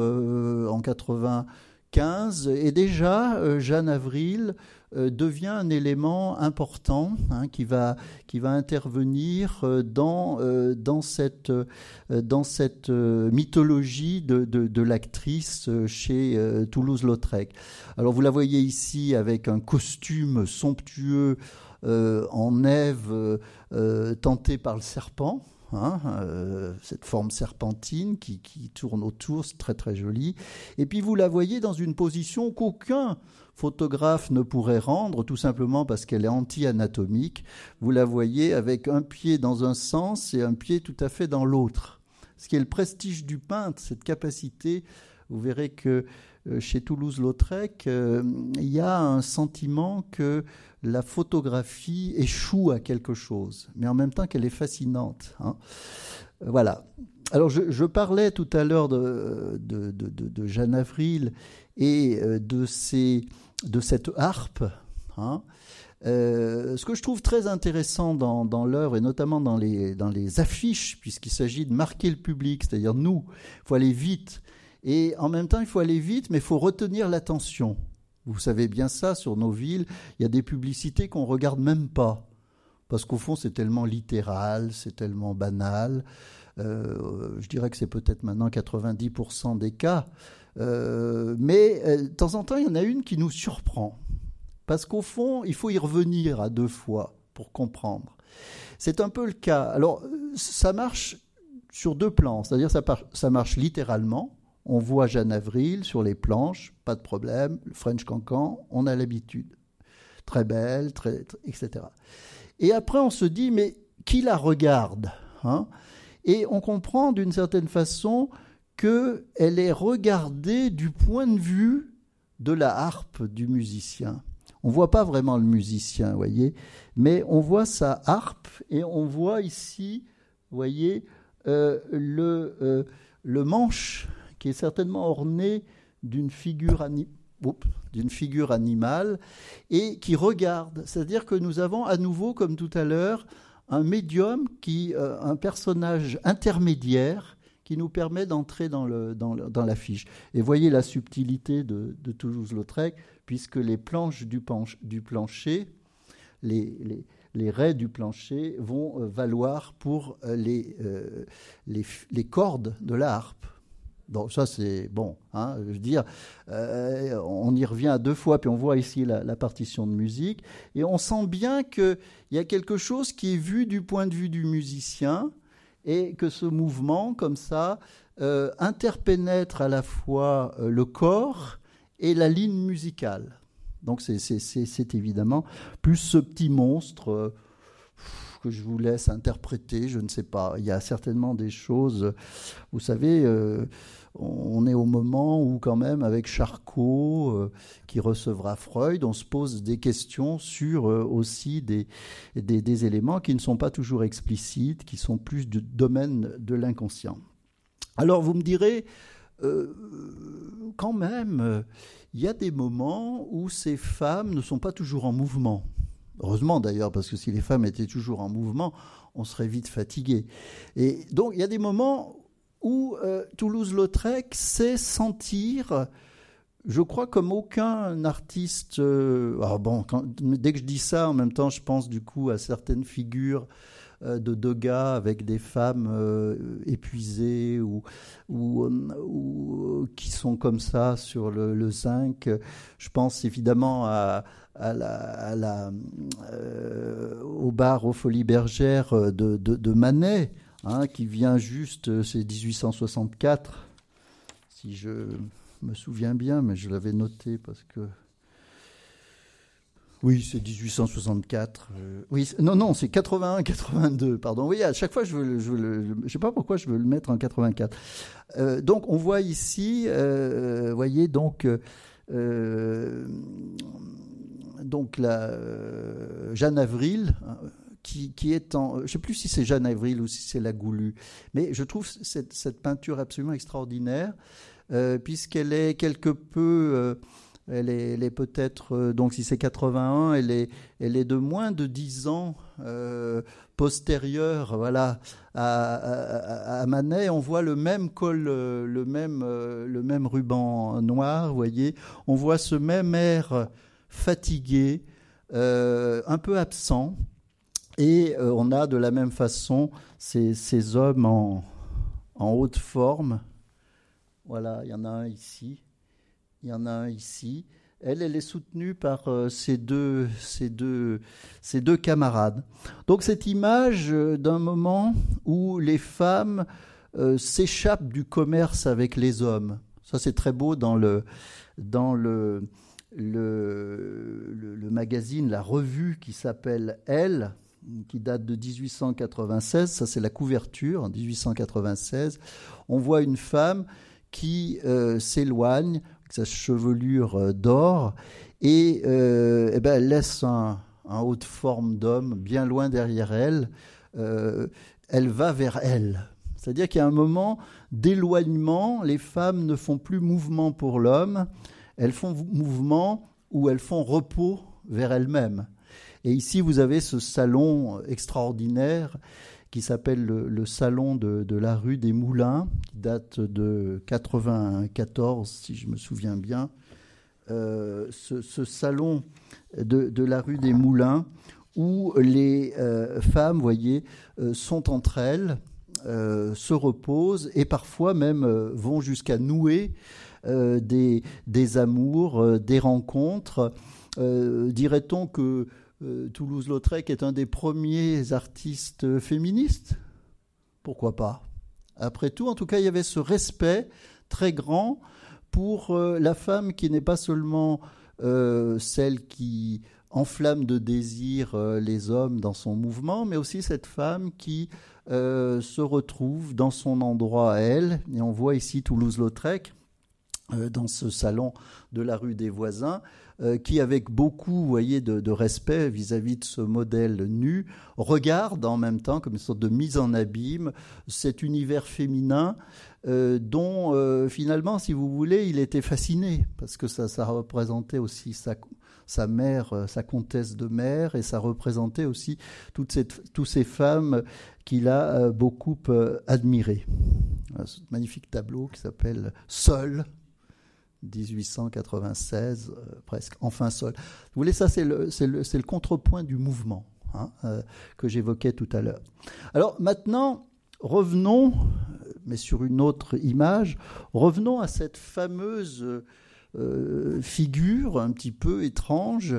en 95, et déjà Jeanne Avril devient un élément important hein, qui, va, qui va intervenir euh, dans, euh, dans cette, dans cette mythologie de, de, l'actrice chez Toulouse-Lautrec. Alors vous la voyez ici avec un costume somptueux en Ève tenté par le serpent. Hein, cette forme serpentine qui, qui tourne autour, c'est très très joli. Et puis vous la voyez dans une position qu'aucun photographe ne pourrait rendre, tout simplement parce qu'elle est anti-anatomique. Vous la voyez avec un pied dans un sens et un pied tout à fait dans l'autre. Ce qui est le prestige du peintre, cette capacité, vous verrez que chez Toulouse-Lautrec, il y a un sentiment que la photographie échoue à quelque chose, mais en même temps qu'elle est fascinante. Hein. Voilà. Alors, je, parlais tout à l'heure de, Jeanne Avril et de, cette harpe. Hein. Euh, ce que je trouve très intéressant dans, dans l'œuvre, et notamment dans les, dans les affiches, puisqu'il s'agit de marquer le public, c'est-à-dire nous, il faut aller vite. Et en même temps, il faut aller vite, mais il faut retenir l'attention. Vous savez bien ça, sur nos villes, il y a des publicités qu'on ne regarde même pas. Parce qu'au fond, c'est tellement littéral, c'est tellement banal. Euh, je dirais que c'est peut-être maintenant 90% des cas. Euh, mais de temps en temps, il y en a une qui nous surprend. Parce qu'au fond, il faut y revenir à deux fois pour comprendre. C'est un peu le cas. Alors, ça marche sur deux plans. C'est-à-dire, ça, ça marche littéralement. On voit Jeanne Avril sur les planches, pas de problème. Le French Cancan, on a l'habitude. Très belle, très, etc. Et après, on se dit, mais qui la regarde hein? Et on comprend d'une certaine façon qu'elle est regardée du point de vue de la harpe du musicien. On ne voit pas vraiment le musicien, voyez, mais on voit sa harpe et on voit ici, voyez, euh, euh, le manche qui est certainement orné d'une figure, figure animale et qui regarde. C'est-à-dire que nous avons à nouveau, comme tout à l'heure, un médium, qui, euh, un personnage intermédiaire qui nous permet d'entrer dans, le. Et voyez la subtilité de, Toulouse-Lautrec, puisque les planches du, plancher, les, les, raies du plancher vont euh, valoir pour les, euh, les, les, cordes de la harpe. Donc ça c'est bon, hein, je veux dire, on y revient deux fois, puis on voit ici la, partition de musique, et on sent bien qu'il y a quelque chose qui est vu du point de vue du musicien, et que ce mouvement, comme ça, euh, interpénètre à la fois euh, le corps et la ligne musicale. Donc c'est évidemment plus ce petit monstre euh, que je vous laisse interpréter, je ne sais pas. Il y a certainement des choses, vous savez, on est au moment où quand même avec Charcot, qui recevra Freud, on se pose des questions sur aussi des, éléments qui ne sont pas toujours explicites, qui sont plus du domaine de l'inconscient. Alors vous me direz, euh, quand même, il y a des moments où ces femmes ne sont pas toujours en mouvement. Heureusement d'ailleurs, parce que si les femmes étaient toujours en mouvement, on serait vite fatigué. Et donc il y a des moments où euh, Toulouse-Lautrec sait sentir, je crois comme aucun artiste. Euh, ah bon, dès que je dis ça, en même temps, je pense du coup à certaines figures euh, de Degas avec des femmes euh, épuisées ou, ou, ou, qui sont comme ça sur le, zinc. Je pense évidemment à, euh, au bar aux Folies Bergères de, de, Manet, hein, qui vient juste, c'est 1864, si je me souviens bien, mais je l'avais noté parce que oui, c'est 1864. Euh, oui, non, non, c'est 81, 82, pardon. Oui, à chaque fois, je veux, je veux sais pas pourquoi je veux le mettre en 84. Euh, donc, on voit ici, euh, voyez, donc, euh, donc la Jeanne Avril. Hein, qui, est en. Je ne sais plus si c'est Jeanne Avril ou si c'est la Goulue, mais je trouve cette, peinture absolument extraordinaire, puisqu'elle est quelque peu elle est, peut-être, euh, donc si c'est 81, elle est, elle est de moins de 10 ans euh, postérieure voilà, à, Manet. On voit le même col, euh, le même, le même ruban noir, vous voyez. On voit ce même air fatigué, un peu absent. Et on a de la même façon ces, ces hommes en, en haute forme. Voilà, il y en a un ici. Il y en a un ici. Elle, elle est soutenue par euh, ses, deux, ses, deux, ses deux camarades. Donc cette image euh, d'un moment où les femmes euh, s'échappent du commerce avec les hommes. Ça c'est très beau dans le, dans le, le, magazine, la revue qui s'appelle Elle, qui date de 1896. Ça c'est la couverture, en 1896. On voit une femme qui s'éloigne sa chevelure d'or, et, eh ben, elle laisse un, un haut de forme d'homme bien loin derrière elle. elle va vers elle. C'est-à-dire qu'il y a un moment d'éloignement, les femmes ne font plus mouvement pour l'homme, elles font mouvement ou elles font repos vers elles-mêmes. Et ici, vous avez ce salon extraordinaire qui s'appelle le, salon de, la rue des Moulins, qui date de 94, si je me souviens bien. Euh, ce, salon de, la rue des Moulins, où les euh, femmes, voyez, euh, sont entre elles, euh, se reposent et parfois même vont jusqu'à nouer des, des, amours, des rencontres. Dirait-on que Toulouse-Lautrec est un des premiers artistes féministes? Pourquoi pas? Après tout, en tout cas, il y avait ce respect très grand pour la femme qui n'est pas seulement celle qui enflamme de désir les hommes dans son mouvement, mais aussi cette femme qui euh, se retrouve dans son endroit à elle. Et on voit ici Toulouse-Lautrec euh, dans ce salon de la rue des voisins, euh, qui, avec beaucoup voyez, de, respect vis-à-vis de ce modèle nu, regarde en même temps, comme une sorte de mise en abîme, cet univers féminin dont, finalement, si vous voulez, il était fasciné, parce que ça, représentait aussi sa, mère, euh, sa comtesse de mère, et ça représentait aussi toutes ces femmes qu'il a euh, beaucoup euh, admirées. Ce magnifique tableau qui s'appelle Seul, 1896, presque, enfin seul. Vous voulez, ça c'est le, contrepoint du mouvement hein, que j'évoquais tout à l'heure. Alors maintenant, revenons, mais sur une autre image, revenons à cette fameuse euh, figure un petit peu étrange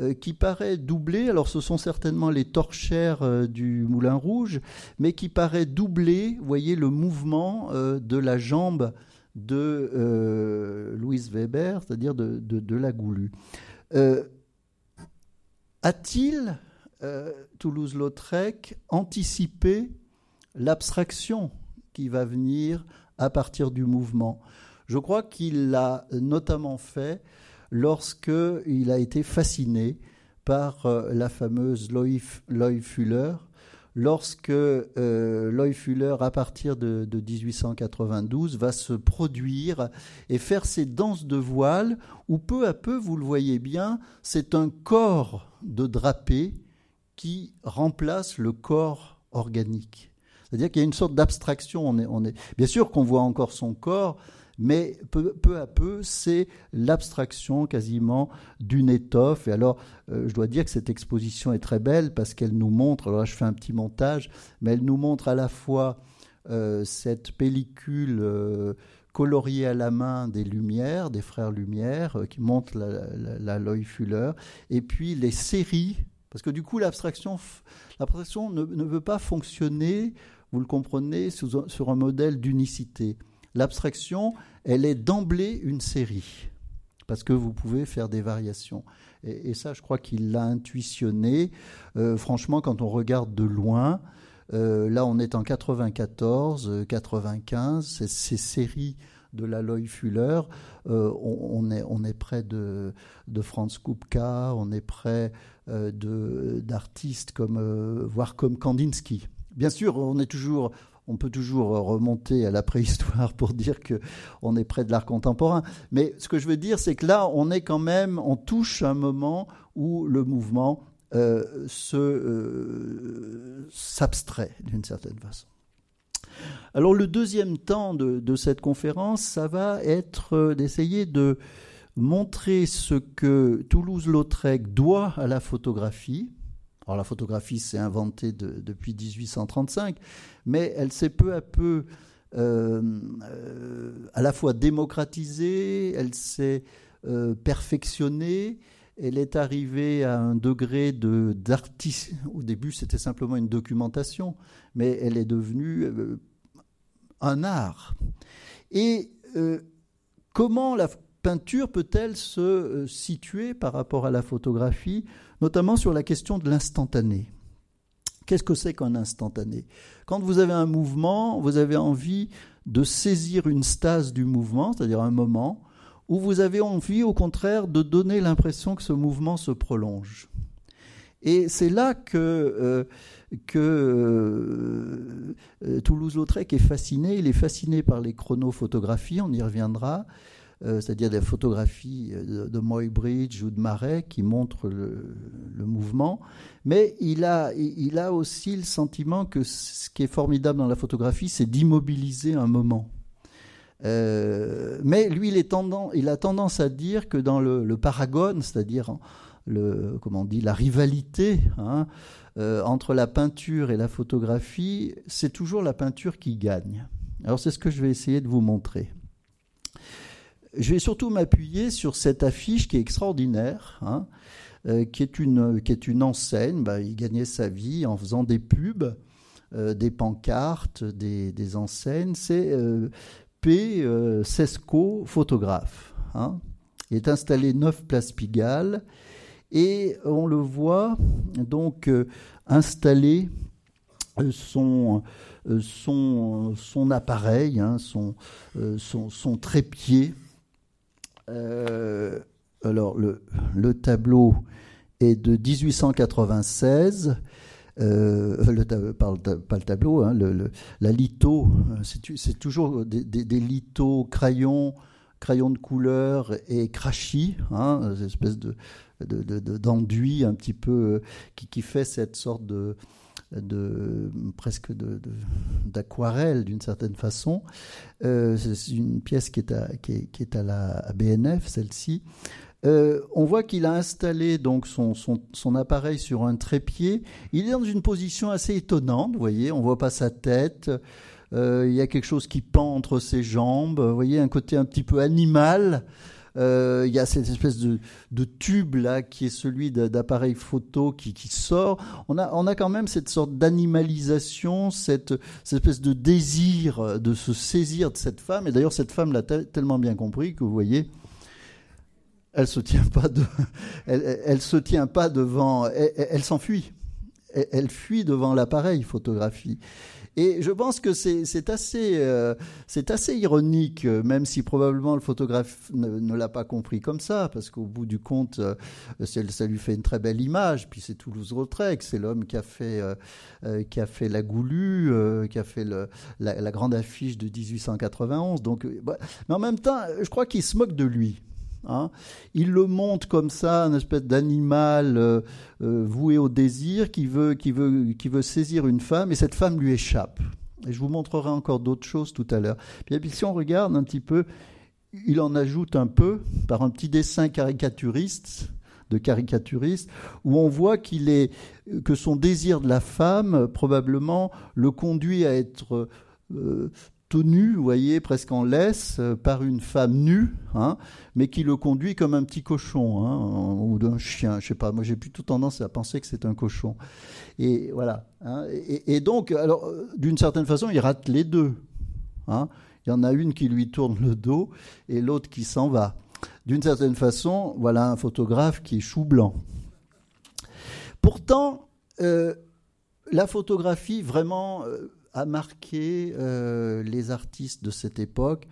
euh, qui paraît doubler, alors ce sont certainement les torchères euh, du Moulin Rouge, mais qui paraît doubler, vous voyez, le mouvement de la jambe de Louise Weber, c'est-à-dire de, de, la Goulue. A-t-il, Toulouse-Lautrec, anticipé l'abstraction qui va venir à partir du mouvement? Je crois qu'il l'a notamment fait lorsqu'il a été fasciné par euh, la fameuse Loy Fuller, lorsque euh, Fuller, à partir de, 1892, va se produire et faire ses danses de voile, où peu à peu, vous le voyez bien, c'est un corps de drapé qui remplace le corps organique. C'est-à-dire qu'il y a une sorte d'abstraction. On est... Bien sûr qu'on voit encore son corps, mais peu, à peu, c'est l'abstraction quasiment d'une étoffe. Et alors, euh, je dois dire que cette exposition est très belle parce qu'elle nous montre, alors là je fais un petit montage, mais elle nous montre à la fois euh, cette pellicule euh, coloriée à la main des Lumières, des frères Lumière, qui montre la, la, Fuller, et puis les séries, parce que du coup l'abstraction, ne, ne veut pas fonctionner, vous le comprenez, sur un modèle d'unicité l'abstraction, elle est d'emblée une série, parce que vous pouvez faire des variations. Et, ça, je crois qu'il l'a intuitionné. Euh, franchement, quand on regarde de loin, euh, là, on est en 94, 95, ces, ces séries de la Loy Fuller, euh, on, est, près de, de Franz Kupka, on est près d'artistes comme, voire comme Kandinsky. Bien sûr, on est toujours, on peut toujours remonter à la préhistoire pour dire que on est près de l'art contemporain. Mais ce que je veux dire, c'est que là, on est quand même, on touche un moment où le mouvement euh, euh, s'abstrait d'une certaine façon. Alors le deuxième temps de, cette conférence, ça va être euh, d'essayer de montrer ce que Toulouse-Lautrec doit à la photographie, alors la photographie s'est inventée depuis 1835, mais elle s'est peu à peu euh, euh, à la fois démocratisée, elle s'est euh, perfectionnée, elle est arrivée à un degré d'artiste. Au début, c'était simplement une documentation, mais elle est devenue un art. Et comment la peinture peut-elle se situer par rapport à la photographie? Notamment sur la question de l'instantané. Qu'est-ce que c'est qu'un instantané? Quand vous avez un mouvement, vous avez envie de saisir une stase du mouvement, c'est-à-dire un moment ou vous avez envie au contraire de donner l'impression que ce mouvement se prolonge. Et c'est là que, euh, euh, Toulouse-Lautrec est fasciné. Il est fasciné par les chronophotographies, on y reviendra, c'est-à-dire des photographies de, de Moybridge ou de Marais qui montrent le, mouvement. Mais il a, il a aussi le sentiment que ce qui est formidable dans la photographie, c'est d'immobiliser un moment. mais lui, il, est tendance, il, a tendance à dire que dans le, paragone, c'est-à-dire le, comment on dit, la rivalité hein, euh, entre la peinture et la photographie, c'est toujours la peinture qui gagne. Alors c'est ce que je vais essayer de vous montrer. Je vais surtout m'appuyer sur cette affiche qui est extraordinaire, hein, euh, qui, est une, qui est une enseigne. Bah, il gagnait sa vie en faisant des pubs, euh, des pancartes, des, des enseignes. C'est P. Sesco, photographe. Hein. Il est installé 9 Place Pigalle et on le voit donc euh, installer euh, son, euh, son, son appareil, hein, son, son, son, trépied. Alors le, le, tableau est de 1896. le, pas, le tableau, hein, le, la litho, c'est toujours des, lithos crayons, crayons de couleur et crachis, hein, espèce de, d'enduit de, un petit peu euh, qui, fait cette sorte de, de presque d'aquarelle d'une certaine façon. Euh, c'est une pièce qui est à, qui est, à la BNF, celle-ci. Euh, on voit qu'il a installé donc son, son, son, appareil sur un trépied. Il est dans une position assez étonnante, vous voyez, on voit pas sa tête. il y a quelque chose qui pend entre ses jambes. Vous voyez, un côté un petit peu animal. Euh, il y a cette espèce de, tube là qui est celui d'appareil photo qui, sort. On a, on a quand même cette sorte d'animalisation, cette, espèce de désir de se saisir de cette femme. Et d'ailleurs, cette femme l'a tellement bien compris que vous voyez, elle se tient pas elle, se tient pas devant, elle, s'enfuit. elle, fuit devant l'appareil photographie. Et je pense que c'est assez, euh, assez ironique, euh, même si probablement le photographe ne, l'a pas compris comme ça, parce qu'au bout du compte, euh, ça lui fait une très belle image. Puis c'est Toulouse-Lautrec, c'est l'homme qui a fait, qui a fait la Goulue, qui a fait la, grande affiche de 1891. Donc, bah, mais en même temps, je crois qu'il se moque de lui. Hein. Il le montre comme ça, une espèce d'animal euh, euh, voué au désir qui veut, qui, veut, qui veut saisir une femme et cette femme lui échappe. Et je vous montrerai encore d'autres choses tout à l'heure. Puis, si on regarde un petit peu, il en ajoute un peu par un petit dessin caricaturiste de caricaturiste, où on voit est que son désir de la femme probablement le conduit à être euh, nu, vous voyez, presque en laisse, euh, par une femme nue, hein, mais qui le conduit comme un petit cochon, hein, ou d'un chien, je sais pas. Moi, j'ai plutôt tendance à penser que c'est un cochon. Et voilà. Hein, et, donc, alors, euh, d'une certaine façon, il rate les deux. Hein. Il y en a une qui lui tourne le dos et l'autre qui s'en va. D'une certaine façon, voilà un photographe qui est chou blanc. Pourtant, euh, la photographie vraiment a marqué euh, les artistes de cette époque.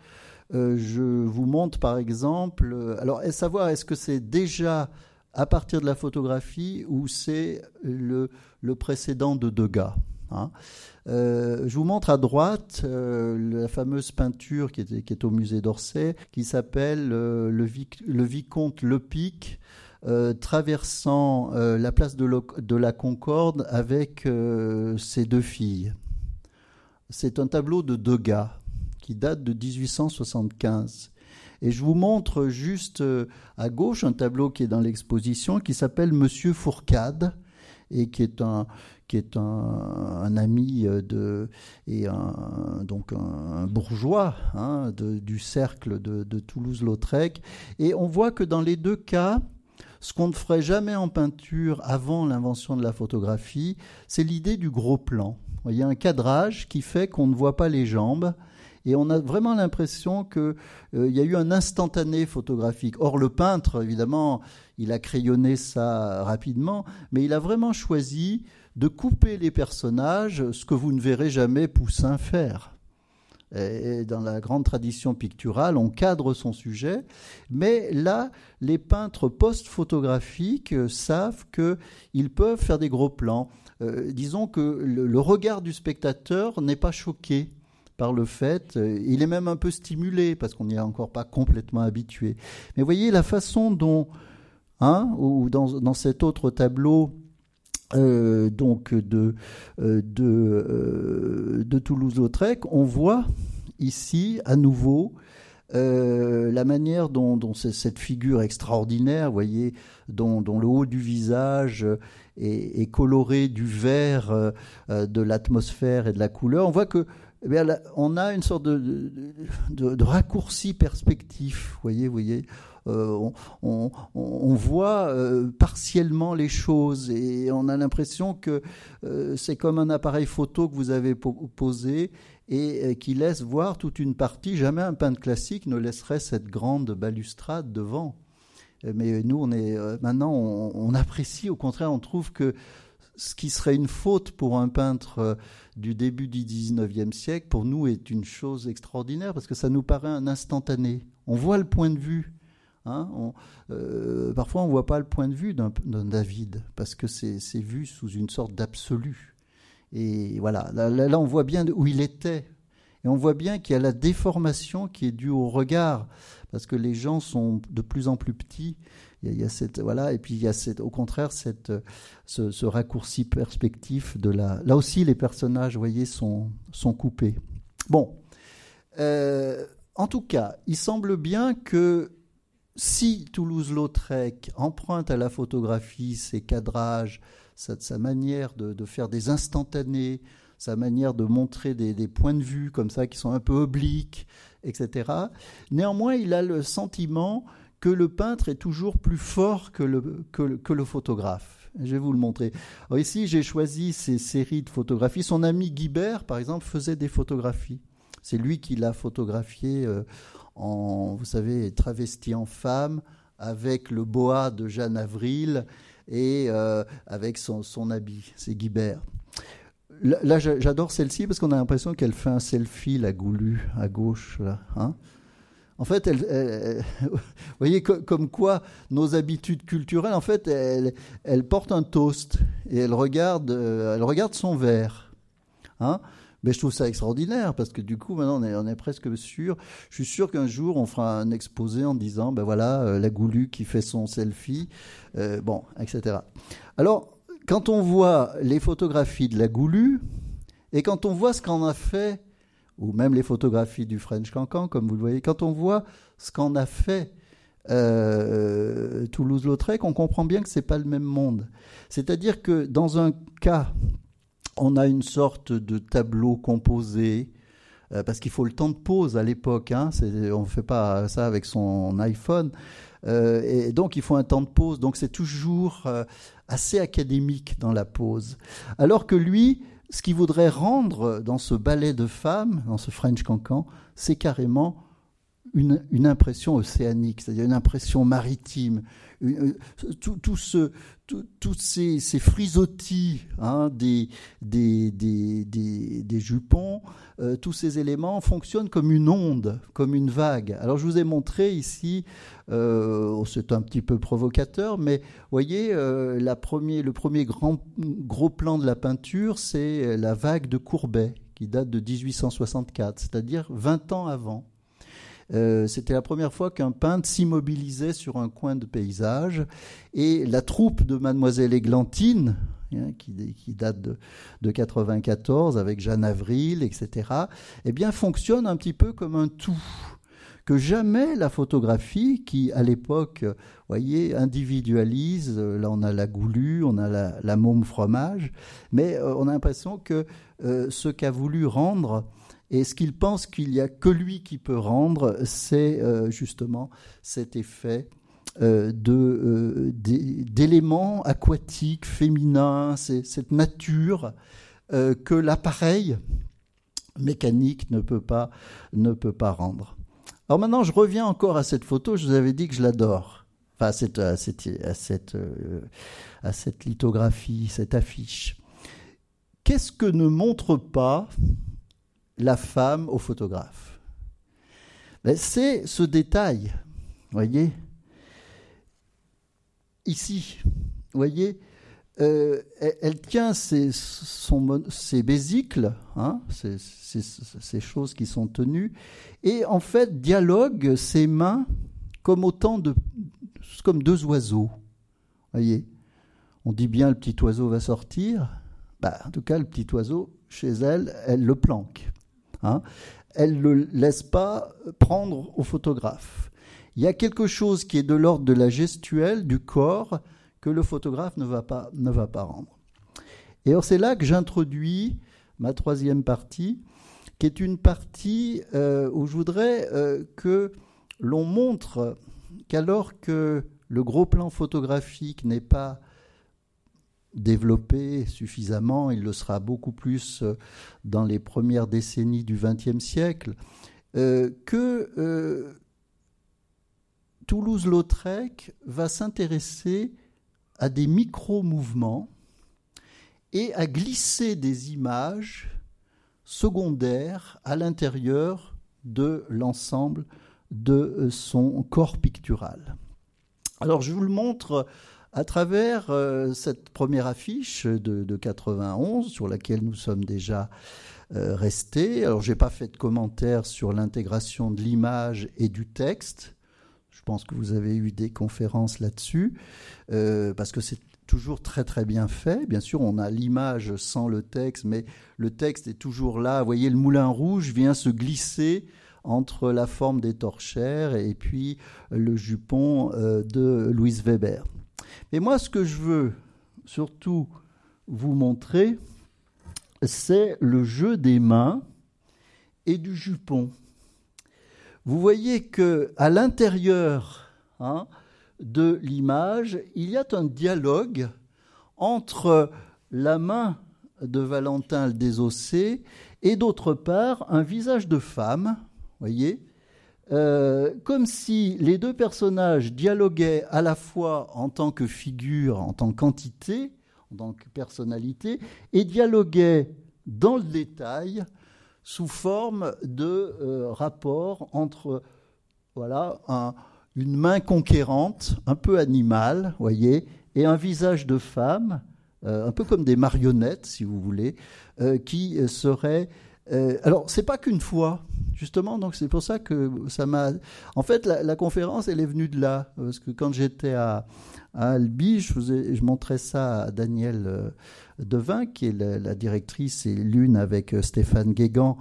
Euh, je vous montre par exemple, euh, alors savoir est-ce que c'est déjà à partir de la photographie ou c'est le, le, précédent de Degas. Hein? je vous montre à droite la fameuse peinture qui est, au musée d'Orsay, qui s'appelle le, le, vicomte Lepic, traversant la place de, la Concorde avec ses deux filles. C'est un tableau de Degas qui date de 1875. Et je vous montre juste euh, à gauche un tableau qui est dans l'exposition qui s'appelle Monsieur Fourcade et qui est un, qui est un, ami euh, de, et un, donc un, bourgeois hein, du cercle de, de Toulouse-Lautrec. Et on voit que dans les deux cas, ce qu'on ne ferait jamais en peinture avant l'invention de la photographie, c'est l'idée du gros plan. Il y a un cadrage qui fait qu'on ne voit pas les jambes. Et on a vraiment l'impression qu'il euh, y a eu un instantané photographique. Or, le peintre, évidemment, il a crayonné ça rapidement, mais il a vraiment choisi de couper les personnages, ce que vous ne verrez jamais Poussin faire. Et dans la grande tradition picturale, on cadre son sujet, mais là, les peintres post-photographiques savent qu'ils peuvent faire des gros plans. Disons que le, regard du spectateur n'est pas choqué par le fait, il est même un peu stimulé parce qu'on n'y est encore pas complètement habitué. Mais voyez la façon dont, hein, ou dans, dans cet autre tableau, euh, donc de, euh, de, euh, de Toulouse-Lautrec, on voit ici à nouveau la manière dont, cette figure extraordinaire, voyez, dont, le haut du visage est, coloré du vert de l'atmosphère et de la couleur, on voit que eh on a une sorte de, raccourci perspectif, voyez, voyez. Euh, on, voit euh, partiellement les choses et on a l'impression que euh, c'est comme un appareil photo que vous avez posé et qui laisse voir toute une partie. Jamais un peintre classique ne laisserait cette grande balustrade devant. Mais nous, on est maintenant, on, apprécie. Au contraire, on trouve que ce qui serait une faute pour un peintre du début du 19e siècle, pour nous, est une chose extraordinaire parce que ça nous paraît un instantané. On voit le point de vue. Hein, euh, parfois, on ne voit pas le point de vue d'un David, parce que c'est vu sous une sorte d'absolu. Et voilà, là, on voit bien où il était. Et on voit bien qu'il y a la déformation qui est due au regard, parce que les gens sont de plus en plus petits. Il y a, cette, voilà, et puis il y a cette, au contraire cette, ce, raccourci perspectif de la. Là aussi, les personnages, vous voyez, sont, sont coupés. Bon. Euh, en tout cas, il semble bien que si Toulouse-Lautrec emprunte à la photographie ses cadrages, sa, manière de, faire des instantanés, sa manière de montrer des, points de vue comme ça qui sont un peu obliques, etc. Néanmoins, il a le sentiment que le peintre est toujours plus fort que le, que le, photographe. Je vais vous le montrer. ici, j'ai choisi ces séries de photographies. Son ami Guibert, par exemple, faisait des photographies. C'est lui qui l'a photographié euh, en, vous savez, travesti en femme, avec le boa de Jeanne Avril et euh, avec son, habit. C'est Guibert. Là, j'adore celle-ci parce qu'on a l'impression qu'elle fait un selfie, la goulue, à gauche. Là, hein. en fait, elle, vous voyez comme quoi nos habitudes culturelles, en fait, elle, elle porte un toast et elle regarde, euh, elle regarde son verre. Hein mais je trouve ça extraordinaire parce que du coup, maintenant, on est, presque sûr. Je suis sûr qu'un jour, on fera un exposé en disant, ben voilà, euh, la Goulue qui fait son selfie, euh, bon, etc. Alors, quand on voit les photographies de la Goulue et quand on voit ce qu'en a fait, ou même les photographies du French Cancan, comme vous le voyez, quand on voit ce qu'en a fait euh, Toulouse-Lautrec, on comprend bien que c'est pas le même monde. C'est-à-dire que dans un cas, on a une sorte de tableau composé, euh, parce qu'il faut le temps de pause à l'époque. Hein, on ne fait pas ça avec son iPhone. Euh, et donc il faut un temps de pause. Donc c'est toujours assez académique dans la pause. Alors que lui, ce qu'il voudrait rendre dans ce ballet de femmes, dans ce French Cancan, c'est carrément une, impression océanique, c'est-à-dire une impression maritime, tout, ce, tous ces, frisottis hein, des, jupons, euh, tous ces éléments fonctionnent comme une onde, comme une vague. Alors je vous ai montré ici, euh, oh, c'est un petit peu provocateur, mais voyez, euh, le premier grand, gros plan de la peinture, c'est la vague de Courbet, qui date de 1864, c'est-à-dire 20 ans avant. Euh, c'était la première fois qu'un peintre s'immobilisait sur un coin de paysage. Et la troupe de Mademoiselle Églantine, hein, qui, date de, de 94 avec Jeanne Avril, etc., eh bien, fonctionne un petit peu comme un tout que jamais la photographie, qui à l'époque, voyez, individualise, là on a la goulue, on a la, môme fromage, mais euh, on a l'impression que euh, ce qu'a voulu rendre et ce qu'il pense qu'il n'y a que lui qui peut rendre, c'est euh, justement cet effet euh, euh, d'éléments aquatiques, féminins, cette nature que l'appareil mécanique ne peut, pas, ne peut pas rendre. Alors maintenant, je reviens encore à cette photo, je vous avais dit que je l'adore. Enfin, cette, à cette, à cette lithographie, cette affiche. Qu'est-ce que ne montre pas la femme au photographe. Ben, c'est ce détail, voyez, ici, voyez, euh, elle, tient ses, son, bésicles, hein, ces, choses qui sont tenues, et en fait dialogue ses mains comme autant de, deux oiseaux. Voyez, on dit bien le petit oiseau va sortir. Bah, en tout cas, le petit oiseau, chez elle, elle le planque. Hein. Elle ne le laisse pas prendre au photographe. Il y a quelque chose qui est de l'ordre de la gestuelle du corps que le photographe ne va pas, ne va pas rendre. Et alors c'est là que j'introduis ma troisième partie, qui est une partie euh, où je voudrais euh, que l'on montre qu'alors que le gros plan photographique n'est pas développé suffisamment, il le sera beaucoup plus euh, dans les premières décennies du XXe siècle, que Toulouse-Lautrec va s'intéresser à des micro-mouvements et à glisser des images secondaires à l'intérieur de l'ensemble de son corps pictural. Alors je vous le montre à travers euh, cette première affiche de, de, 91 sur laquelle nous sommes déjà euh, restés. Alors j'ai pas fait de commentaires sur l'intégration de l'image et du texte. Je pense que vous avez eu des conférences là-dessus, euh, parce que c'est toujours très très bien fait. Bien sûr, on a l'image sans le texte, mais le texte est toujours là. Vous voyez, le moulin rouge vient se glisser entre la forme des torchères et puis le jupon euh, de Louise Weber. Mais moi, ce que je veux surtout vous montrer, c'est le jeu des mains et du jupon. Vous voyez que à l'intérieur hein, de l'image, il y a un dialogue entre la main de Valentin le désossé et d'autre part un visage de femme, voyez, euh, comme si les deux personnages dialoguaient à la fois en tant que figure, en tant qu'entité, en tant que personnalité, et dialoguaient dans le détail sous forme de euh, rapport entre voilà, une main conquérante, un peu animale, voyez, et un visage de femme, euh, un peu comme des marionnettes, si vous voulez, qui serait. Alors, c'est pas qu'une fois, justement, donc c'est pour ça que ça m'a. En fait, la, conférence, elle est venue de là, parce que quand j'étais à, Albi, je, je montrais ça à Daniel Devin, qui est la, directrice et l'une avec euh, Stéphane Guégan,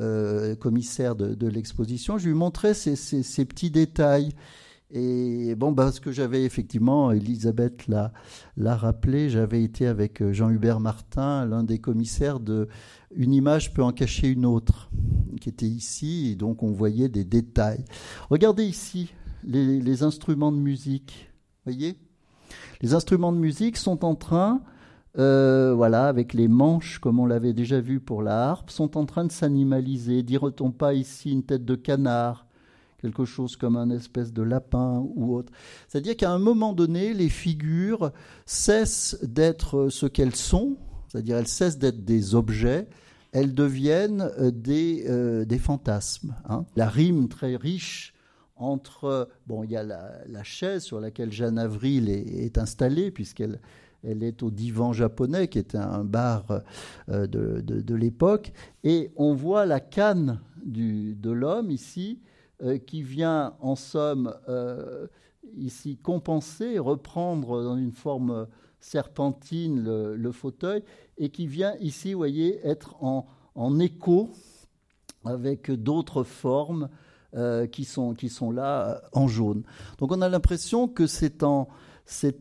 euh, commissaire de, l'exposition. Je lui montrais ces, petits détails. Et bon, parce que j'avais effectivement, Elisabeth l'a, rappelé, j'avais été avec euh, Jean-Hubert Martin, l'un des commissaires de Une image peut en cacher une autre, qui était ici, et donc on voyait des détails. Regardez ici les, les instruments de musique, voyez? Les instruments de musique sont en train euh, voilà, avec les manches, comme on l'avait déjà vu pour la harpe, sont en train de s'animaliser. Dirait-on pas ici une tête de canard, quelque chose comme un espèce de lapin ou autre C'est-à-dire qu'à un moment donné, les figures cessent d'être ce qu'elles sont, c'est-à-dire elles cessent d'être des objets, elles deviennent euh, des, euh, des fantasmes. Hein. La rime très riche entre, bon, il y a la, chaise sur laquelle Jeanne Avril est installée, puisqu'elle elle est au divan japonais, qui était un bar euh, de, l'époque. Et on voit la canne de l'homme ici, euh, qui vient en somme euh, ici compenser, reprendre dans une forme serpentine le, fauteuil, et qui vient ici, vous voyez, être en, écho avec d'autres formes qui, sont, qui sont là en jaune. Donc on a l'impression que c'est en,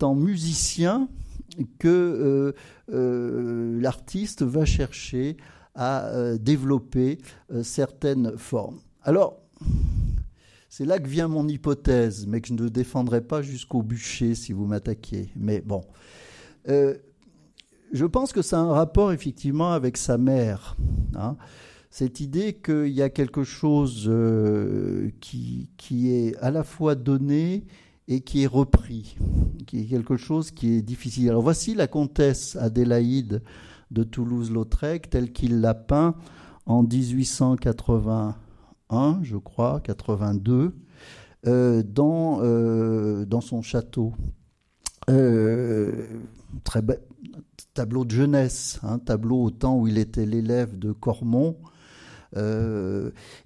en musicien que euh, euh, l'artiste va chercher à euh, développer certaines formes. Alors, c'est là que vient mon hypothèse, mais que je ne défendrai pas jusqu'au bûcher si vous m'attaquiez. Mais bon, je pense que ça a un rapport effectivement avec sa mère. Hein. cette idée qu'il y a quelque chose qui, qui, est à la fois donné et qui est repris, qui est quelque chose qui est difficile. Alors voici la comtesse Adélaïde de Toulouse-Lautrec telle qu'il l'a peint en 1881, je crois, 82, euh, dans, euh, dans son château. très tableau de jeunesse, un hein, tableau au temps où il était l'élève de Cormont.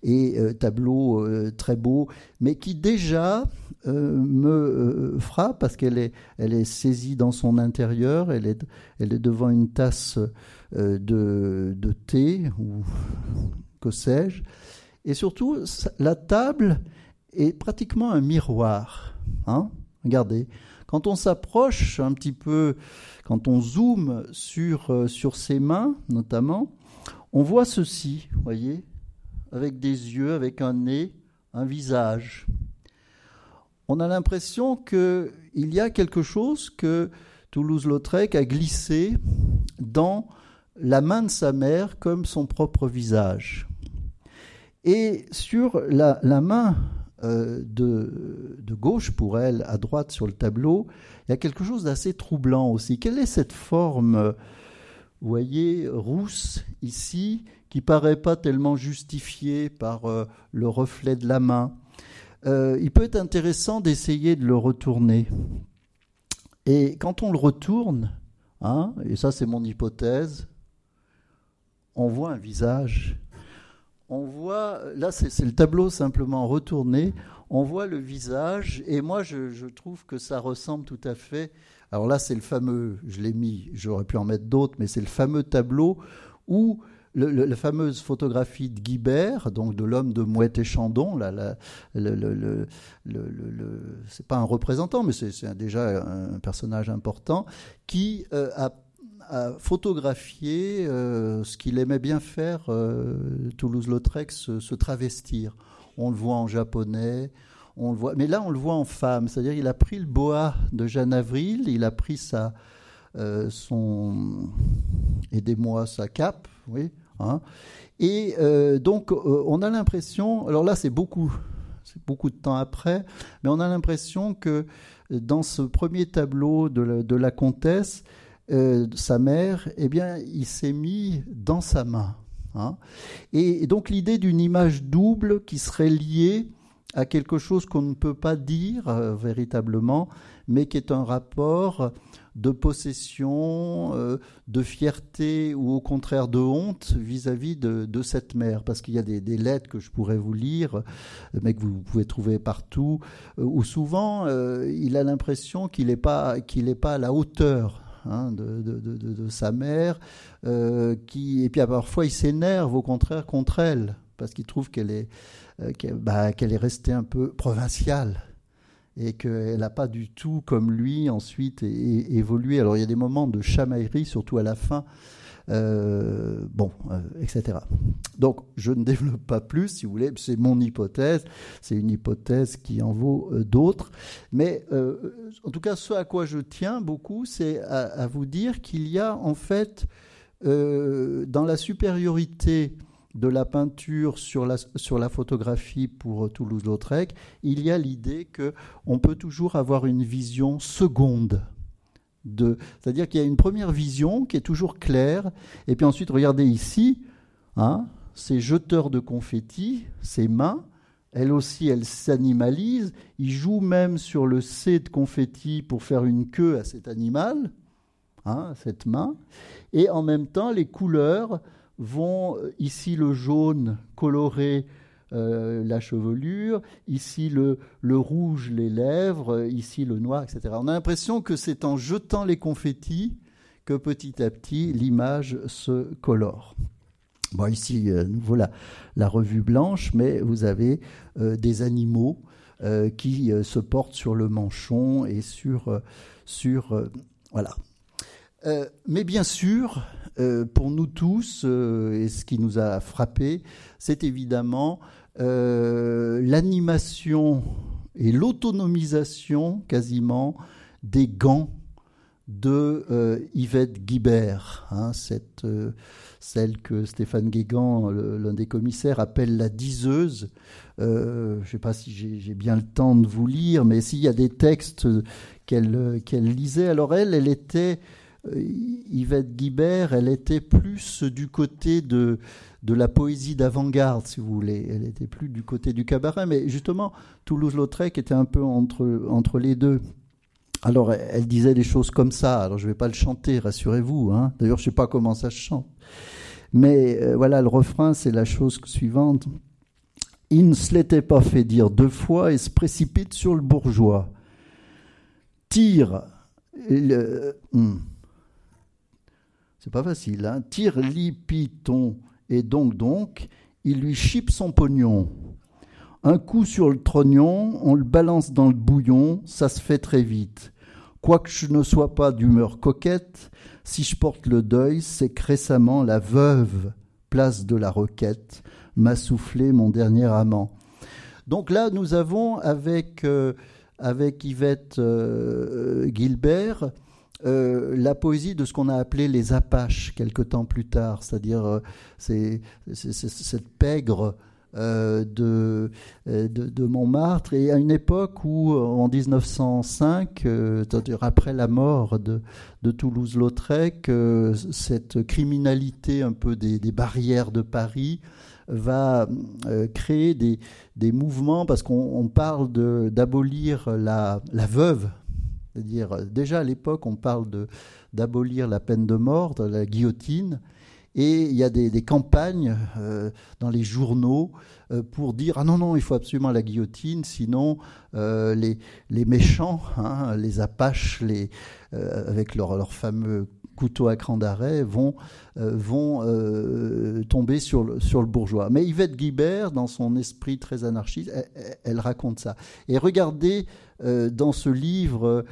et tableau très beau, mais qui déjà me frappe parce qu'elle est, saisie dans son intérieur, elle est, devant une tasse euh, de, thé ou que sais-je. Et surtout, la table est pratiquement un miroir. Hein Regardez, quand on s'approche un petit peu, quand on zoome sur, euh, ses mains notamment, on voit ceci, voyez, avec des yeux, avec un nez, un visage. On a l'impression qu'il y a quelque chose que Toulouse-Lautrec a glissé dans la main de sa mère comme son propre visage. Et sur la, main euh, de, gauche pour elle, à droite sur le tableau, il y a quelque chose d'assez troublant aussi. Quelle est cette forme, vous voyez, rousse ici, qui paraît pas tellement justifiée par euh, le reflet de la main? Euh, Il peut être intéressant d'essayer de le retourner. Et quand on le retourne, hein, et ça c'est mon hypothèse, on voit un visage. On voit, là c'est le tableau simplement retourné, on voit le visage, et moi je, trouve que ça ressemble tout à fait. Alors là c'est le fameux, je l'ai mis, j'aurais pu en mettre d'autres, mais c'est le fameux tableau où la fameuse photographie de Guibert, donc de l'homme de Mouette et Chandon, là, le, c'est pas un représentant, mais c'est déjà un personnage important, qui euh, a a photographié euh, ce qu'il aimait bien faire, euh, Toulouse-Lautrec, se, travestir. On le voit en japonais, on le voit, mais là on le voit en femme, c'est-à-dire il a pris le boa de Jeanne Avril, il a pris sa, euh, aidez-moi, sa cape, oui, hein. et donc on a l'impression, alors là c'est beaucoup, c'est beaucoup de temps après, mais on a l'impression que dans ce premier tableau de la comtesse, euh, sa mère, eh bien, il s'est mis dans sa main. Hein. Et, donc l'idée d'une image double qui serait liée à quelque chose qu'on ne peut pas dire euh, véritablement, mais qui est un rapport de possession, euh, de fierté ou au contraire de honte vis-à-vis de, cette mère. Parce qu'il y a des, lettres que je pourrais vous lire, mais que vous pouvez trouver partout, où souvent il a l'impression qu'il n'est pas, qu'il pas à la hauteur Hein, de, sa mère, euh, qui, et puis parfois il s'énerve au contraire contre elle, parce qu'il trouve qu'elle est, euh, bah, qu'elle est restée un peu provinciale et qu'elle n'a pas du tout, comme lui, ensuite évolué. Alors il y a des moments de chamaillerie, surtout à la fin, euh, bon, euh, etc. Donc, je ne développe pas plus, si vous voulez, c'est mon hypothèse, c'est une hypothèse qui en vaut euh, d'autres. Mais en tout cas, ce à quoi je tiens beaucoup, c'est à, vous dire qu'il y a en fait, dans la supériorité de la peinture sur la, sur la photographie pour Toulouse-Lautrec, il y a l'idée qu'on peut toujours avoir une vision seconde c'est-à-dire qu'il y a une première vision qui est toujours claire, et puis ensuite, regardez ici, hein, ces jeteurs de confettis, ces mains, elles aussi, elles s'animalisent, ils jouent même sur le C de confetti pour faire une queue à cet animal, hein, cette main, et en même temps, les couleurs vont, euh, ici le jaune coloré euh, la chevelure, ici le, le, rouge, les lèvres, ici le noir, etc. On a l'impression que c'est en jetant les confettis que petit à petit l'image se colore. Bon, ici, euh, voilà la revue blanche, mais vous avez euh, des animaux qui se portent sur le manchon et sur. sur voilà. mais bien sûr, pour nous tous, et ce qui nous a frappé, c'est évidemment euh, l'animation et l'autonomisation quasiment des gants de euh, Yvette Guibert, hein, cette, euh, celle que Stéphane Guégan, l'un des commissaires, appelle la diseuse. je ne sais pas si j'ai bien le temps de vous lire, mais s'il y a des textes qu'elle lisait, alors elle, elle était, Yvette Guibert, elle était plus du côté de, de la poésie d'avant-garde, si vous voulez. Elle n'était plus du côté du cabaret, mais justement, Toulouse-Lautrec était un peu entre, entre les deux. Alors, elle disait des choses comme ça. Alors, je ne vais pas le chanter, rassurez-vous. Hein. D'ailleurs, je ne sais pas comment ça se chante. Mais euh, voilà, le refrain, c'est la chose suivante. Il ne se l'était pas fait dire deux fois et se précipite sur le bourgeois. Tire le. Hmm. C'est pas facile, hein. Tire lipiton et donc donc, il lui chipe son pognon. Un coup sur le trognon, on le balance dans le bouillon, ça se fait très vite. Quoique je ne sois pas d'humeur coquette, si je porte le deuil, c'est que récemment la veuve, place de la requête, m'a soufflé mon dernier amant. Donc là, nous avons avec, euh, avec Yvette euh, Gilbert euh, la poésie de ce qu'on a appelé les Apaches quelque temps plus tard, c'est-à-dire c'est, cette pègre euh, de, euh, Montmartre. Et à une époque où en 1905, euh, c'est-à-dire après la mort de, Toulouse-Lautrec, cette criminalité un peu des, barrières de Paris va créer des, des, mouvements parce qu'on parle d'abolir la veuve c'est-à-dire, déjà à l'époque, on parle d'abolir la peine de mort, de la guillotine, et il y a des, campagnes euh, dans les journaux euh, pour dire ah non non il faut absolument la guillotine sinon euh, les, méchants hein, les apaches les avec leur, fameux couteau à cran d'arrêt vont, vont tomber sur le bourgeois. Mais Yvette Guibert, dans son esprit très anarchiste, elle, raconte ça. Et regardez dans ce livre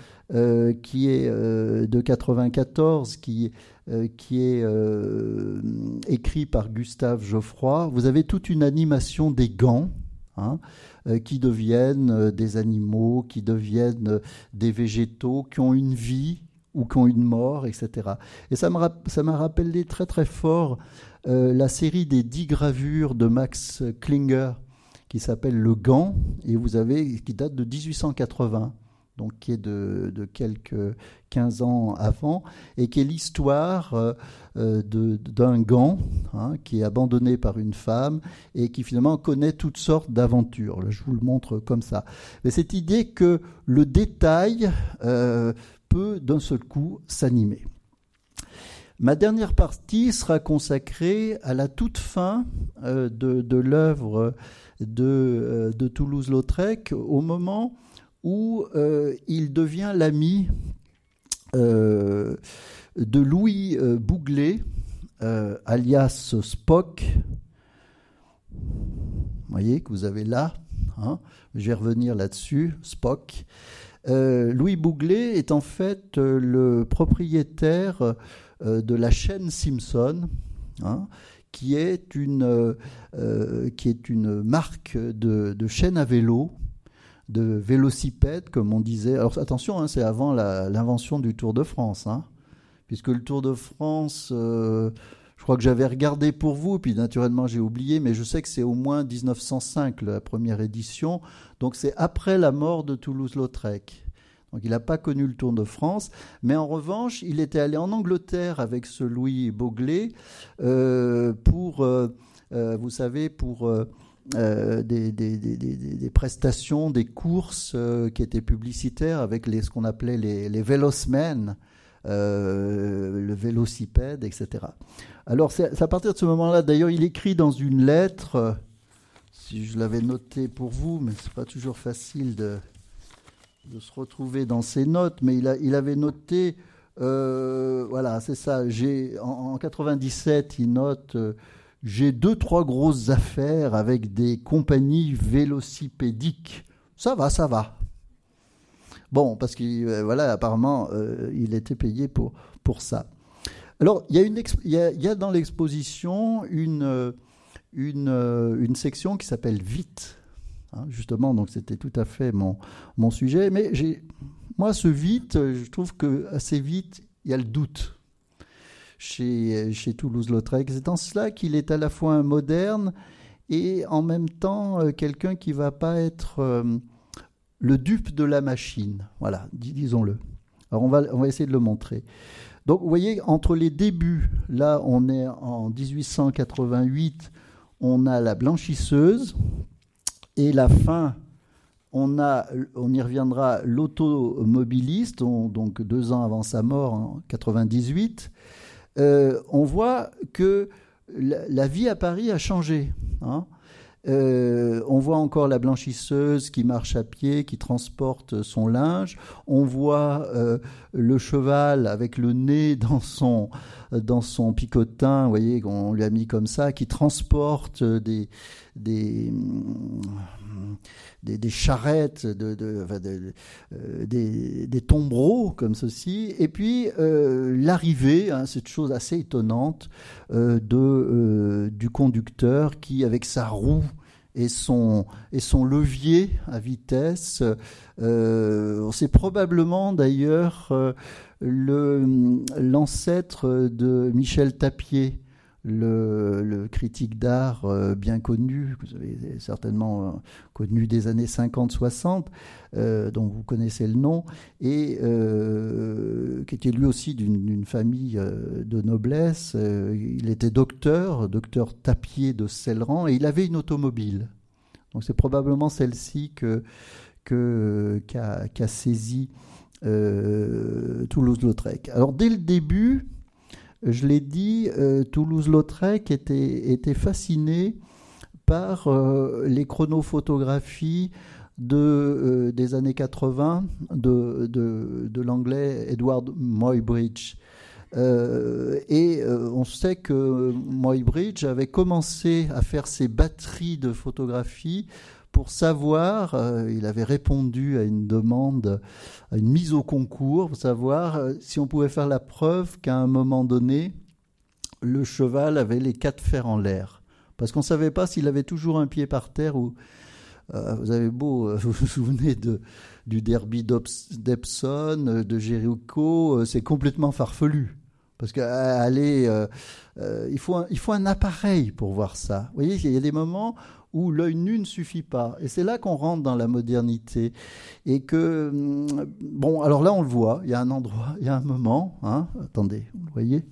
qui est de 94, qui euh, qui est euh, écrit par Gustave Geoffroy, vous avez toute une animation des gants. Hein, euh, qui deviennent des animaux, qui deviennent des végétaux, qui ont une vie ou qui ont une mort, etc. Et ça m'a rappelé très très fort la série des dix gravures de Max Klinger qui s'appelle Le Gant, et vous avez, qui date de 1880 donc qui est de, quelques 15 ans avant, et qui est l'histoire euh, euh, d'un gant hein, qui est abandonné par une femme et qui finalement connaît toutes sortes d'aventures. Je vous le montre comme ça. Mais cette idée que le détail euh, peut d'un seul coup s'animer. Ma dernière partie sera consacrée à la toute fin de, l'œuvre de, de Toulouse-Lautrec, au moment où euh, il devient l'ami euh, de Louis euh, Bouglet, alias Spock. Vous voyez que vous avez là, hein, je vais revenir là-dessus, Spock. Louis Bouglet est en fait le propriétaire de la chaîne Simpson, hein, qui, est une, qui est une marque de, de chaîne à vélo de vélocipèdes, comme on disait. Alors attention, hein, c'est avant l'invention du Tour de France, hein, puisque le Tour de France, euh, je crois que j'avais regardé pour vous, puis naturellement j'ai oublié, mais je sais que c'est au moins 1905 la première édition, donc c'est après la mort de Toulouse-Lautrec. Donc il n'a pas connu le Tour de France, mais en revanche, il était allé en Angleterre avec ce Louis Boglé euh, pour, euh, vous savez, pour euh, des, prestations, des courses euh, qui étaient publicitaires avec ce qu'on appelait les, les vélosmen, euh, le vélocipède, etc. Alors c'est à partir de ce moment-là, d'ailleurs, il écrit dans une lettre, si je l'avais noté pour vous, mais c'est pas toujours facile de, de, se retrouver dans ses notes, mais il, a, il avait noté, voilà, c'est ça, j'ai en, en, 97, il note j'ai deux, trois grosses affaires avec des compagnies vélocipédiques. Ça va, ça va. Bon, parce que euh, voilà, apparemment, euh, il était payé pour, ça. Alors, il y a, dans l'exposition euh, une, section qui s'appelle Vite. Hein, justement, donc c'était tout à fait mon, mon sujet. Mais moi, ce vite, je trouve que assez vite, il y a le doute chez, chez Toulouse-Lautrec. C'est en cela qu'il est à la fois un moderne et en même temps euh, quelqu'un qui va pas être euh, le dupe de la machine. Voilà, disons-le. Alors on va, on va essayer de le montrer. Donc vous voyez, entre les débuts, là on est en 1888, on a la blanchisseuse, et la fin, on, y reviendra, l'automobiliste, donc deux ans avant sa mort, en 98. Euh, on voit que la, vie à Paris a changé. Hein. Euh, on voit encore la blanchisseuse qui marche à pied, qui transporte son linge. On voit euh, le cheval avec le nez dans son, dans son picotin, vous voyez, qu'on lui a mis comme ça, qui transporte des, des, des, charrettes, euh, des, tombereaux comme ceci, et puis euh, l'arrivée, hein, cette chose assez étonnante, euh, de, du conducteur qui, avec sa roue, et son, et son levier à vitesse. c'est probablement d'ailleurs l'ancêtre de Michel Tapier, le, critique d'art euh, bien connu, que vous avez certainement euh, connu des années 50-60, euh, dont vous connaissez le nom, et qui était lui aussi d'une famille de noblesse. il était docteur, docteur tapier de Celeran, et il avait une automobile. Donc c'est probablement celle-ci que qu'a saisi Toulouse-Lautrec. Alors dès le début, je l'ai dit, euh, Toulouse-Lautrec était, fasciné par euh, les chronophotographies euh, des années 80 de, l'anglais Edward Muybridge. et on sait que Muybridge avait commencé à faire ses batteries de photographies pour savoir, euh, il avait répondu à une demande, à une mise au concours, pour savoir euh, si on pouvait faire la preuve qu'à un moment donné, le cheval avait les quatre fers en l'air. Parce qu'on ne savait pas s'il avait toujours un pied par terre ou... Euh, vous avez beau, vous vous souvenez de, du derby d'Epson, de Jericho, c'est complètement farfelu. Parce qu'aller, il, faut il faut un appareil pour voir ça. Vous voyez, il y a des moments où l'œil nu ne suffit pas. Et c'est là qu'on rentre dans la modernité. Et que, hum, bon, alors là, on le voit, il y a un endroit, il y a un moment, hein, attendez, vous le voyez?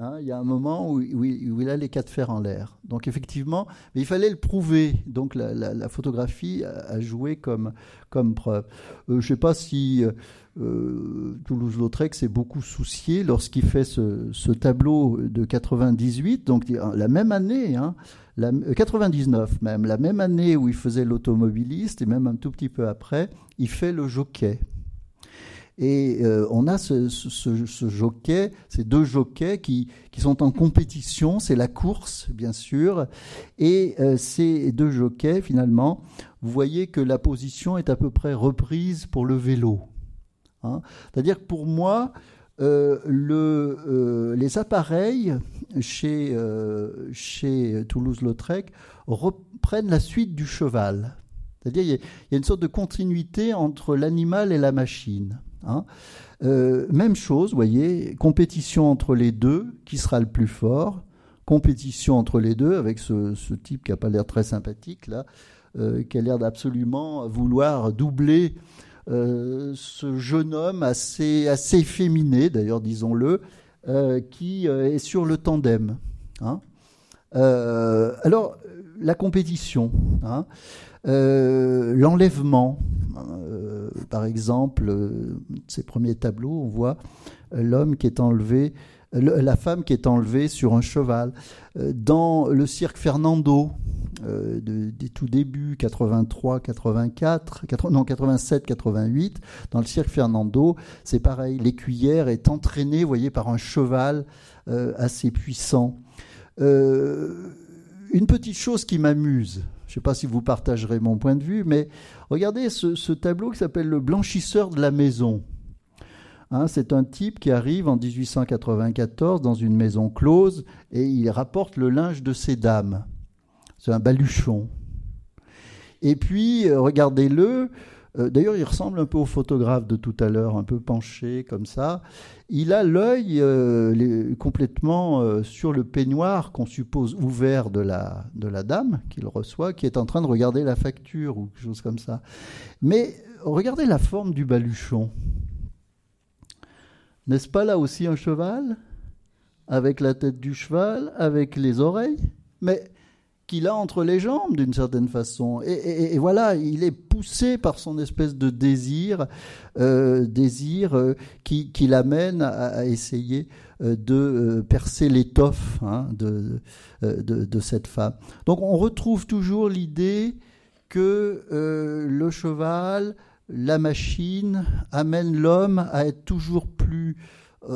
Hein, il y a un moment où, il a les quatre fers en l'air. Donc effectivement, mais il fallait le prouver. Donc la, photographie a, joué comme, comme preuve. Euh, je ne sais pas si euh, euh, Toulouse-Lautrec s'est beaucoup soucié lorsqu'il fait ce, tableau de 98, donc la même année, hein, 99 euh, même, la même année où il faisait l'automobiliste, et même un tout petit peu après, il fait le jockey. Et euh, on a ce, jockey, ces deux jockeys qui, sont en compétition, c'est la course bien sûr, et euh, ces deux jockeys finalement, vous voyez que la position est à peu près reprise pour le vélo. Hein. C'est-à-dire que pour moi, euh, euh, les appareils chez, euh, chez Toulouse-Lautrec reprennent la suite du cheval. C'est-à-dire il y, a une sorte de continuité entre l'animal et la machine. Hein. même chose, vous voyez, compétition entre les deux, qui sera le plus fort Compétition entre les deux avec ce, ce type qui n'a pas l'air très sympathique là, qui a l'air d'absolument vouloir doubler euh, ce jeune homme assez, assez féminé, d'ailleurs, disons-le, euh, qui euh, est sur le tandem. Hein. alors, la compétition, hein. l'enlèvement, par exemple, ces premiers tableaux, on voit l'homme qui est enlevé, la femme qui est enlevée sur un cheval. Dans le cirque Fernando, euh, des tout débuts, 83, 84, non 87, 88, dans le cirque Fernando, c'est pareil, l'écuyère est entraînée, voyez, par un cheval euh, assez puissant. Euh, une petite chose qui m'amuse, je ne sais pas si vous partagerez mon point de vue, mais regardez ce, tableau qui s'appelle Le blanchisseur de la maison. Hein, c'est un type qui arrive en 1894 dans une maison close et il rapporte le linge de ses dames. C'est un baluchon. Et puis, euh, regardez-le. Euh, d'ailleurs, il ressemble un peu au photographe de tout à l'heure, un peu penché comme ça. Il a l'œil euh, complètement sur le peignoir qu'on suppose ouvert de la, de la dame qu'il reçoit, qui est en train de regarder la facture ou quelque chose comme ça. Mais regardez la forme du baluchon. N'est-ce pas là aussi un cheval? Avec la tête du cheval, avec les oreilles Mais qu'il a entre les jambes d'une certaine façon. Et, voilà, il est poussé par son espèce de désir, euh, désir euh, qui, l'amène à, essayer euh, de percer l'étoffe hein, de, de, cette femme. Donc on retrouve toujours l'idée que le cheval, la machine, amène l'homme à être toujours plus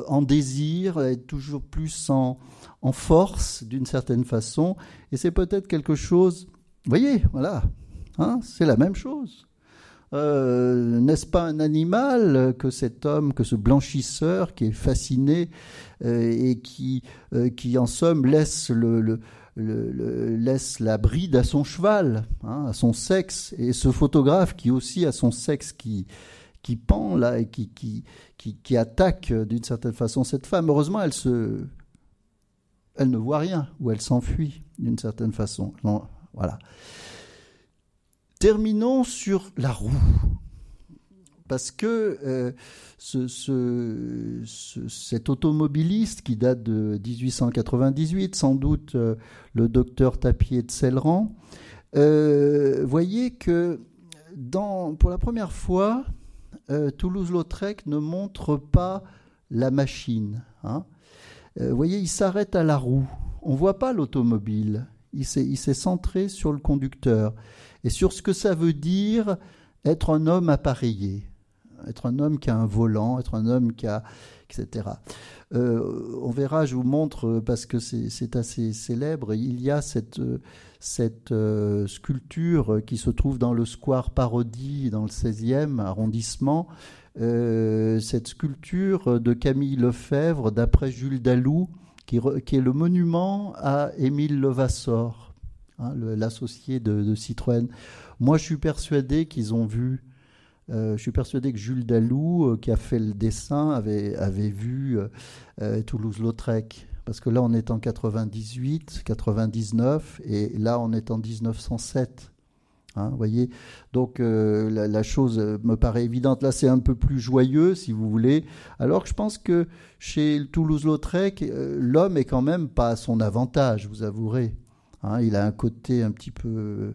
en désir, à être toujours plus en en force d'une certaine façon. Et c'est peut-être quelque chose, vous voyez, voilà, hein, c'est la même chose. Euh, n'est-ce pas un animal que cet homme, que ce blanchisseur qui est fasciné euh, et qui, euh, qui en somme laisse, le, laisse la bride à son cheval, hein, à son sexe, et ce photographe qui aussi a son sexe qui, qui pend là et qui, qui, qui, qui attaque d'une certaine façon cette femme. Heureusement, elle se, elle ne voit rien ou elle s'enfuit d'une certaine façon. voilà. Terminons sur la roue. Parce que euh, cet automobiliste qui date de 1898, sans doute euh, le docteur Tapier de Celeran, euh, voyez que pour la première fois, Toulouse-Lautrec ne montre pas la machine. Hein. Euh, voyez, il s'arrête à la roue. On ne voit pas l'automobile. Il s'est centré sur le conducteur et sur ce que ça veut dire être un homme appareillé, être un homme qui a un volant, être un homme qui a, etc. Euh, on verra, je vous montre, parce que c'est assez célèbre, il y a cette, cette euh, sculpture qui se trouve dans le square Parodie, dans le 16e arrondissement, euh, cette sculpture de Camille Lefebvre, d'après Jules Dalou, qui, est le monument à Émile Levasseur, hein, l'associé de, Citroën. Moi, je suis persuadé qu'ils ont vu. Euh, je suis persuadé que Jules Dalou, euh, qui a fait le dessin, avait, vu Toulouse-Lautrec. Parce que là, on est en 98, 99, et là, on est en 1907. Hein, voyez? Donc euh, la, chose me paraît évidente. Là, c'est un peu plus joyeux, si vous voulez. Alors que je pense que chez Toulouse-Lautrec, euh, l'homme est quand même pas à son avantage, vous avouerez. Hein, il a un côté un petit peu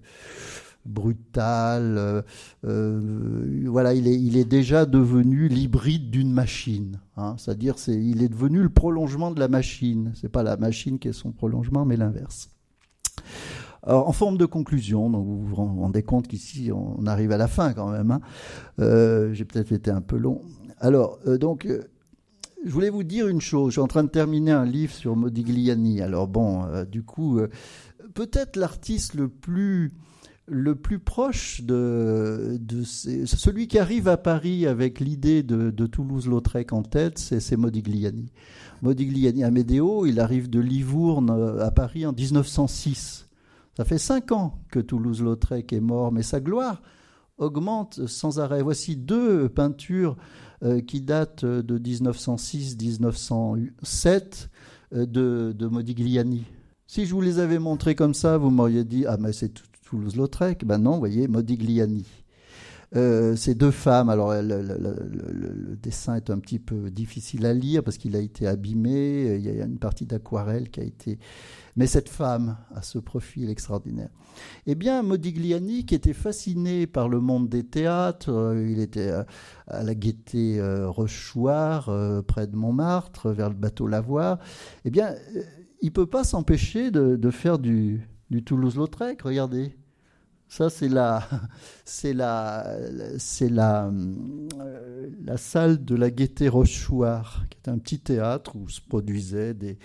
brutal. Euh, voilà, il est, déjà devenu l'hybride d'une machine. Hein, C'est-à-dire, c'est, il est devenu le prolongement de la machine. C'est pas la machine qui est son prolongement, mais l'inverse en forme de conclusion, vous vous rendez compte qu'ici on arrive à la fin quand même. Hein. Euh, j'ai peut-être été un peu long. Alors, euh, donc, euh, je voulais vous dire une chose. Je suis en train de terminer un livre sur Modigliani. Alors bon, du coup, peut-être l'artiste le plus le plus proche de, celui qui arrive à Paris avec l'idée de, Toulouse-Lautrec en tête, c'est Modigliani. Modigliani Amedeo, il arrive de Livourne à Paris en 1906. Ça fait cinq ans que Toulouse-Lautrec est mort, mais sa gloire augmente sans arrêt. Voici deux peintures euh, qui datent de 1906-1907 euh, de, Modigliani. Si je vous les avais montrées comme ça, vous m'auriez dit Ah, mais c'est Toulouse-Lautrec. Ben non, vous voyez, Modigliani. Euh, ces deux femmes, alors le, dessin est un petit peu difficile à lire parce qu'il a été abîmé, il y a une partie d'aquarelle qui a été... Mais cette femme a ce profil extraordinaire. Eh bien, Modigliani, qui était fasciné par le monde des théâtres, euh, il était à la Gaîté euh, Rochouard, près de Montmartre, vers le bateau Lavoir, eh bien, il ne peut pas s'empêcher de, faire du, du Toulouse-Lautrec, regardez. Ça, c'est la, c'est la, c'est la, euh, la salle de la Gaîté Rochouard, qui est un petit théâtre où se produisaient des,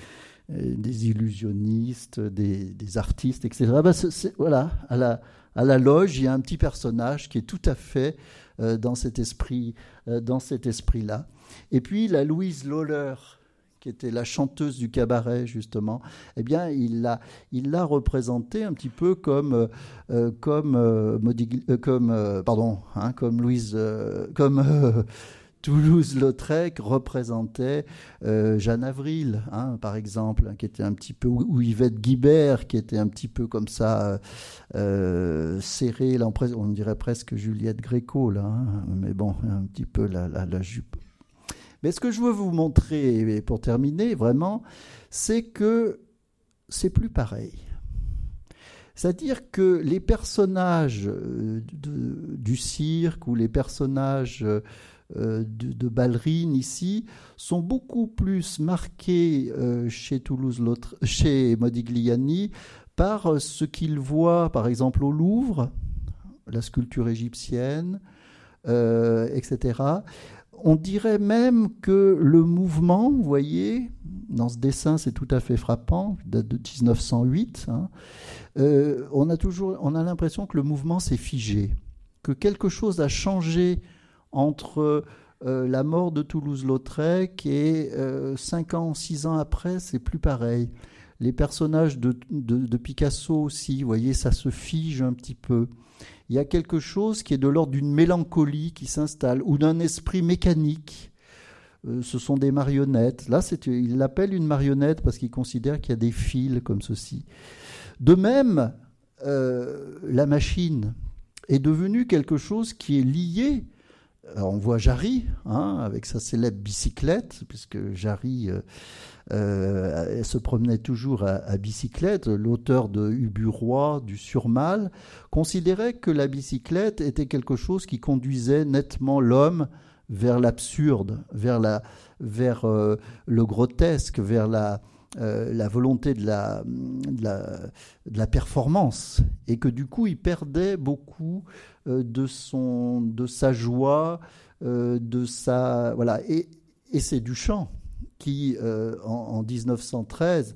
euh, illusionnistes, des, artistes, etc. Ben, voilà, à la, à la loge, il y a un petit personnage qui est tout à fait euh, dans cet esprit, dans cet esprit-là. Et puis la Louise Loller, qui était la chanteuse du cabaret justement, eh bien il l'a il l'a représentée un petit peu comme euh, euh, comme euh, comme pardon hein, comme Louise comme Toulouse-Lautrec représentait Jeanne Avril, hein, par exemple, hein, qui était un petit peu, ou Yvette Guibert, qui était un petit peu comme ça, serrée, là, on dirait presque Juliette Gréco, là, mais bon, un petit peu la, la, la jupe Mais ce que je veux vous montrer, pour terminer, vraiment, c'est que c'est plus pareil. C'est-à-dire que les personnages euh, du cirque ou les personnages euh, de, de, ballerines ici sont beaucoup plus marqués euh, chez Toulouse, chez Modigliani par ce qu'il voit, par exemple, au Louvre, la sculpture égyptienne, etc. On dirait même que le mouvement, vous voyez, dans ce dessin, c'est tout à fait frappant, date de 1908. Hein, euh, on a toujours, on a l'impression que le mouvement s'est figé, que quelque chose a changé entre euh, la mort de Toulouse-Lautrec et euh, cinq ans, six ans après, c'est plus pareil. Les personnages de, de, Picasso aussi, vous voyez, ça se fige un petit peu. Il y a quelque chose qui est de l'ordre d'une mélancolie qui s'installe ou d'un esprit mécanique euh, ce sont des marionnettes. Là, il l'appelle une marionnette parce qu'il considère qu'il y a des fils comme ceci. De même, euh, la machine est devenue quelque chose qui est lié. On voit Jarry hein, avec sa célèbre bicyclette, puisque Jarry euh, se promenait toujours à, bicyclette. L'auteur de Ubu du Surmal, considérait que la bicyclette était quelque chose qui conduisait nettement l'homme vers l'absurde, vers, la, vers euh, le grotesque, vers la, euh, volonté de la, de la, performance, et que du coup il perdait beaucoup euh, de, son, de sa joie, de sa voilà, et, et c'est Duchamp qui en, en, 1913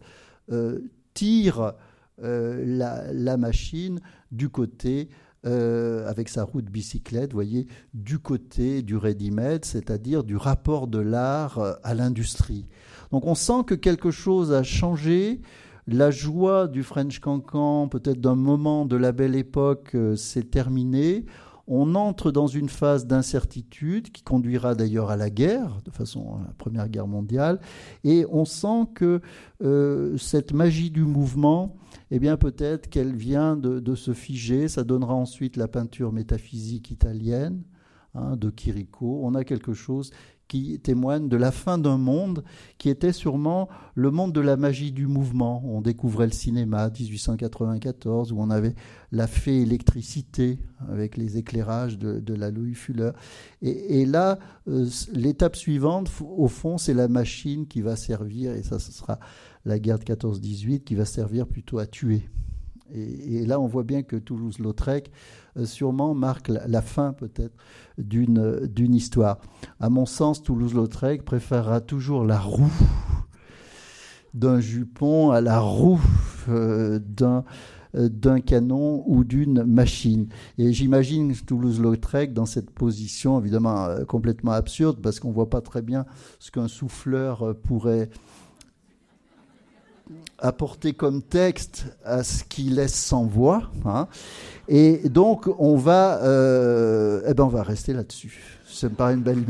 tire la, la, machine du côté euh, avec sa roue de bicyclette, voyez, du côté du ready-made, c'est-à-dire du rapport de l'art euh, à l'industrie. Donc on sent que quelque chose a changé. La joie du French Cancan, peut-être d'un moment de la belle époque, euh, s'est terminée. On entre dans une phase d'incertitude qui conduira d'ailleurs à la guerre, de façon à la Première Guerre mondiale, et on sent que cette magie du mouvement eh bien peut-être qu'elle vient de, se figer. Ça donnera ensuite la peinture métaphysique italienne hein, de Chirico. On a quelque chose qui témoigne de la fin d'un monde qui était sûrement le monde de la magie du mouvement. On découvrait le cinéma 1894 où on avait la fée électricité avec les éclairages de, la Louis Fuller. Et, là, euh, l'étape suivante, au fond, c'est la machine qui va servir, et ça, ce sera la guerre de 14-18 qui va servir plutôt à tuer. Et, là, on voit bien que Toulouse-Lautrec sûrement marque la, fin peut-être d'une histoire. À mon sens, Toulouse-Lautrec préférera toujours la roue d'un jupon à la roue euh, d'un euh, d'un canon ou d'une machine. Et j'imagine Toulouse-Lautrec dans cette position, évidemment complètement absurde, parce qu'on ne voit pas très bien ce qu'un souffleur pourrait apporter comme texte à ce qui laisse sans voix. Hein. Et donc, on va, euh, eh ben, on va rester là-dessus. Ça me paraît une belle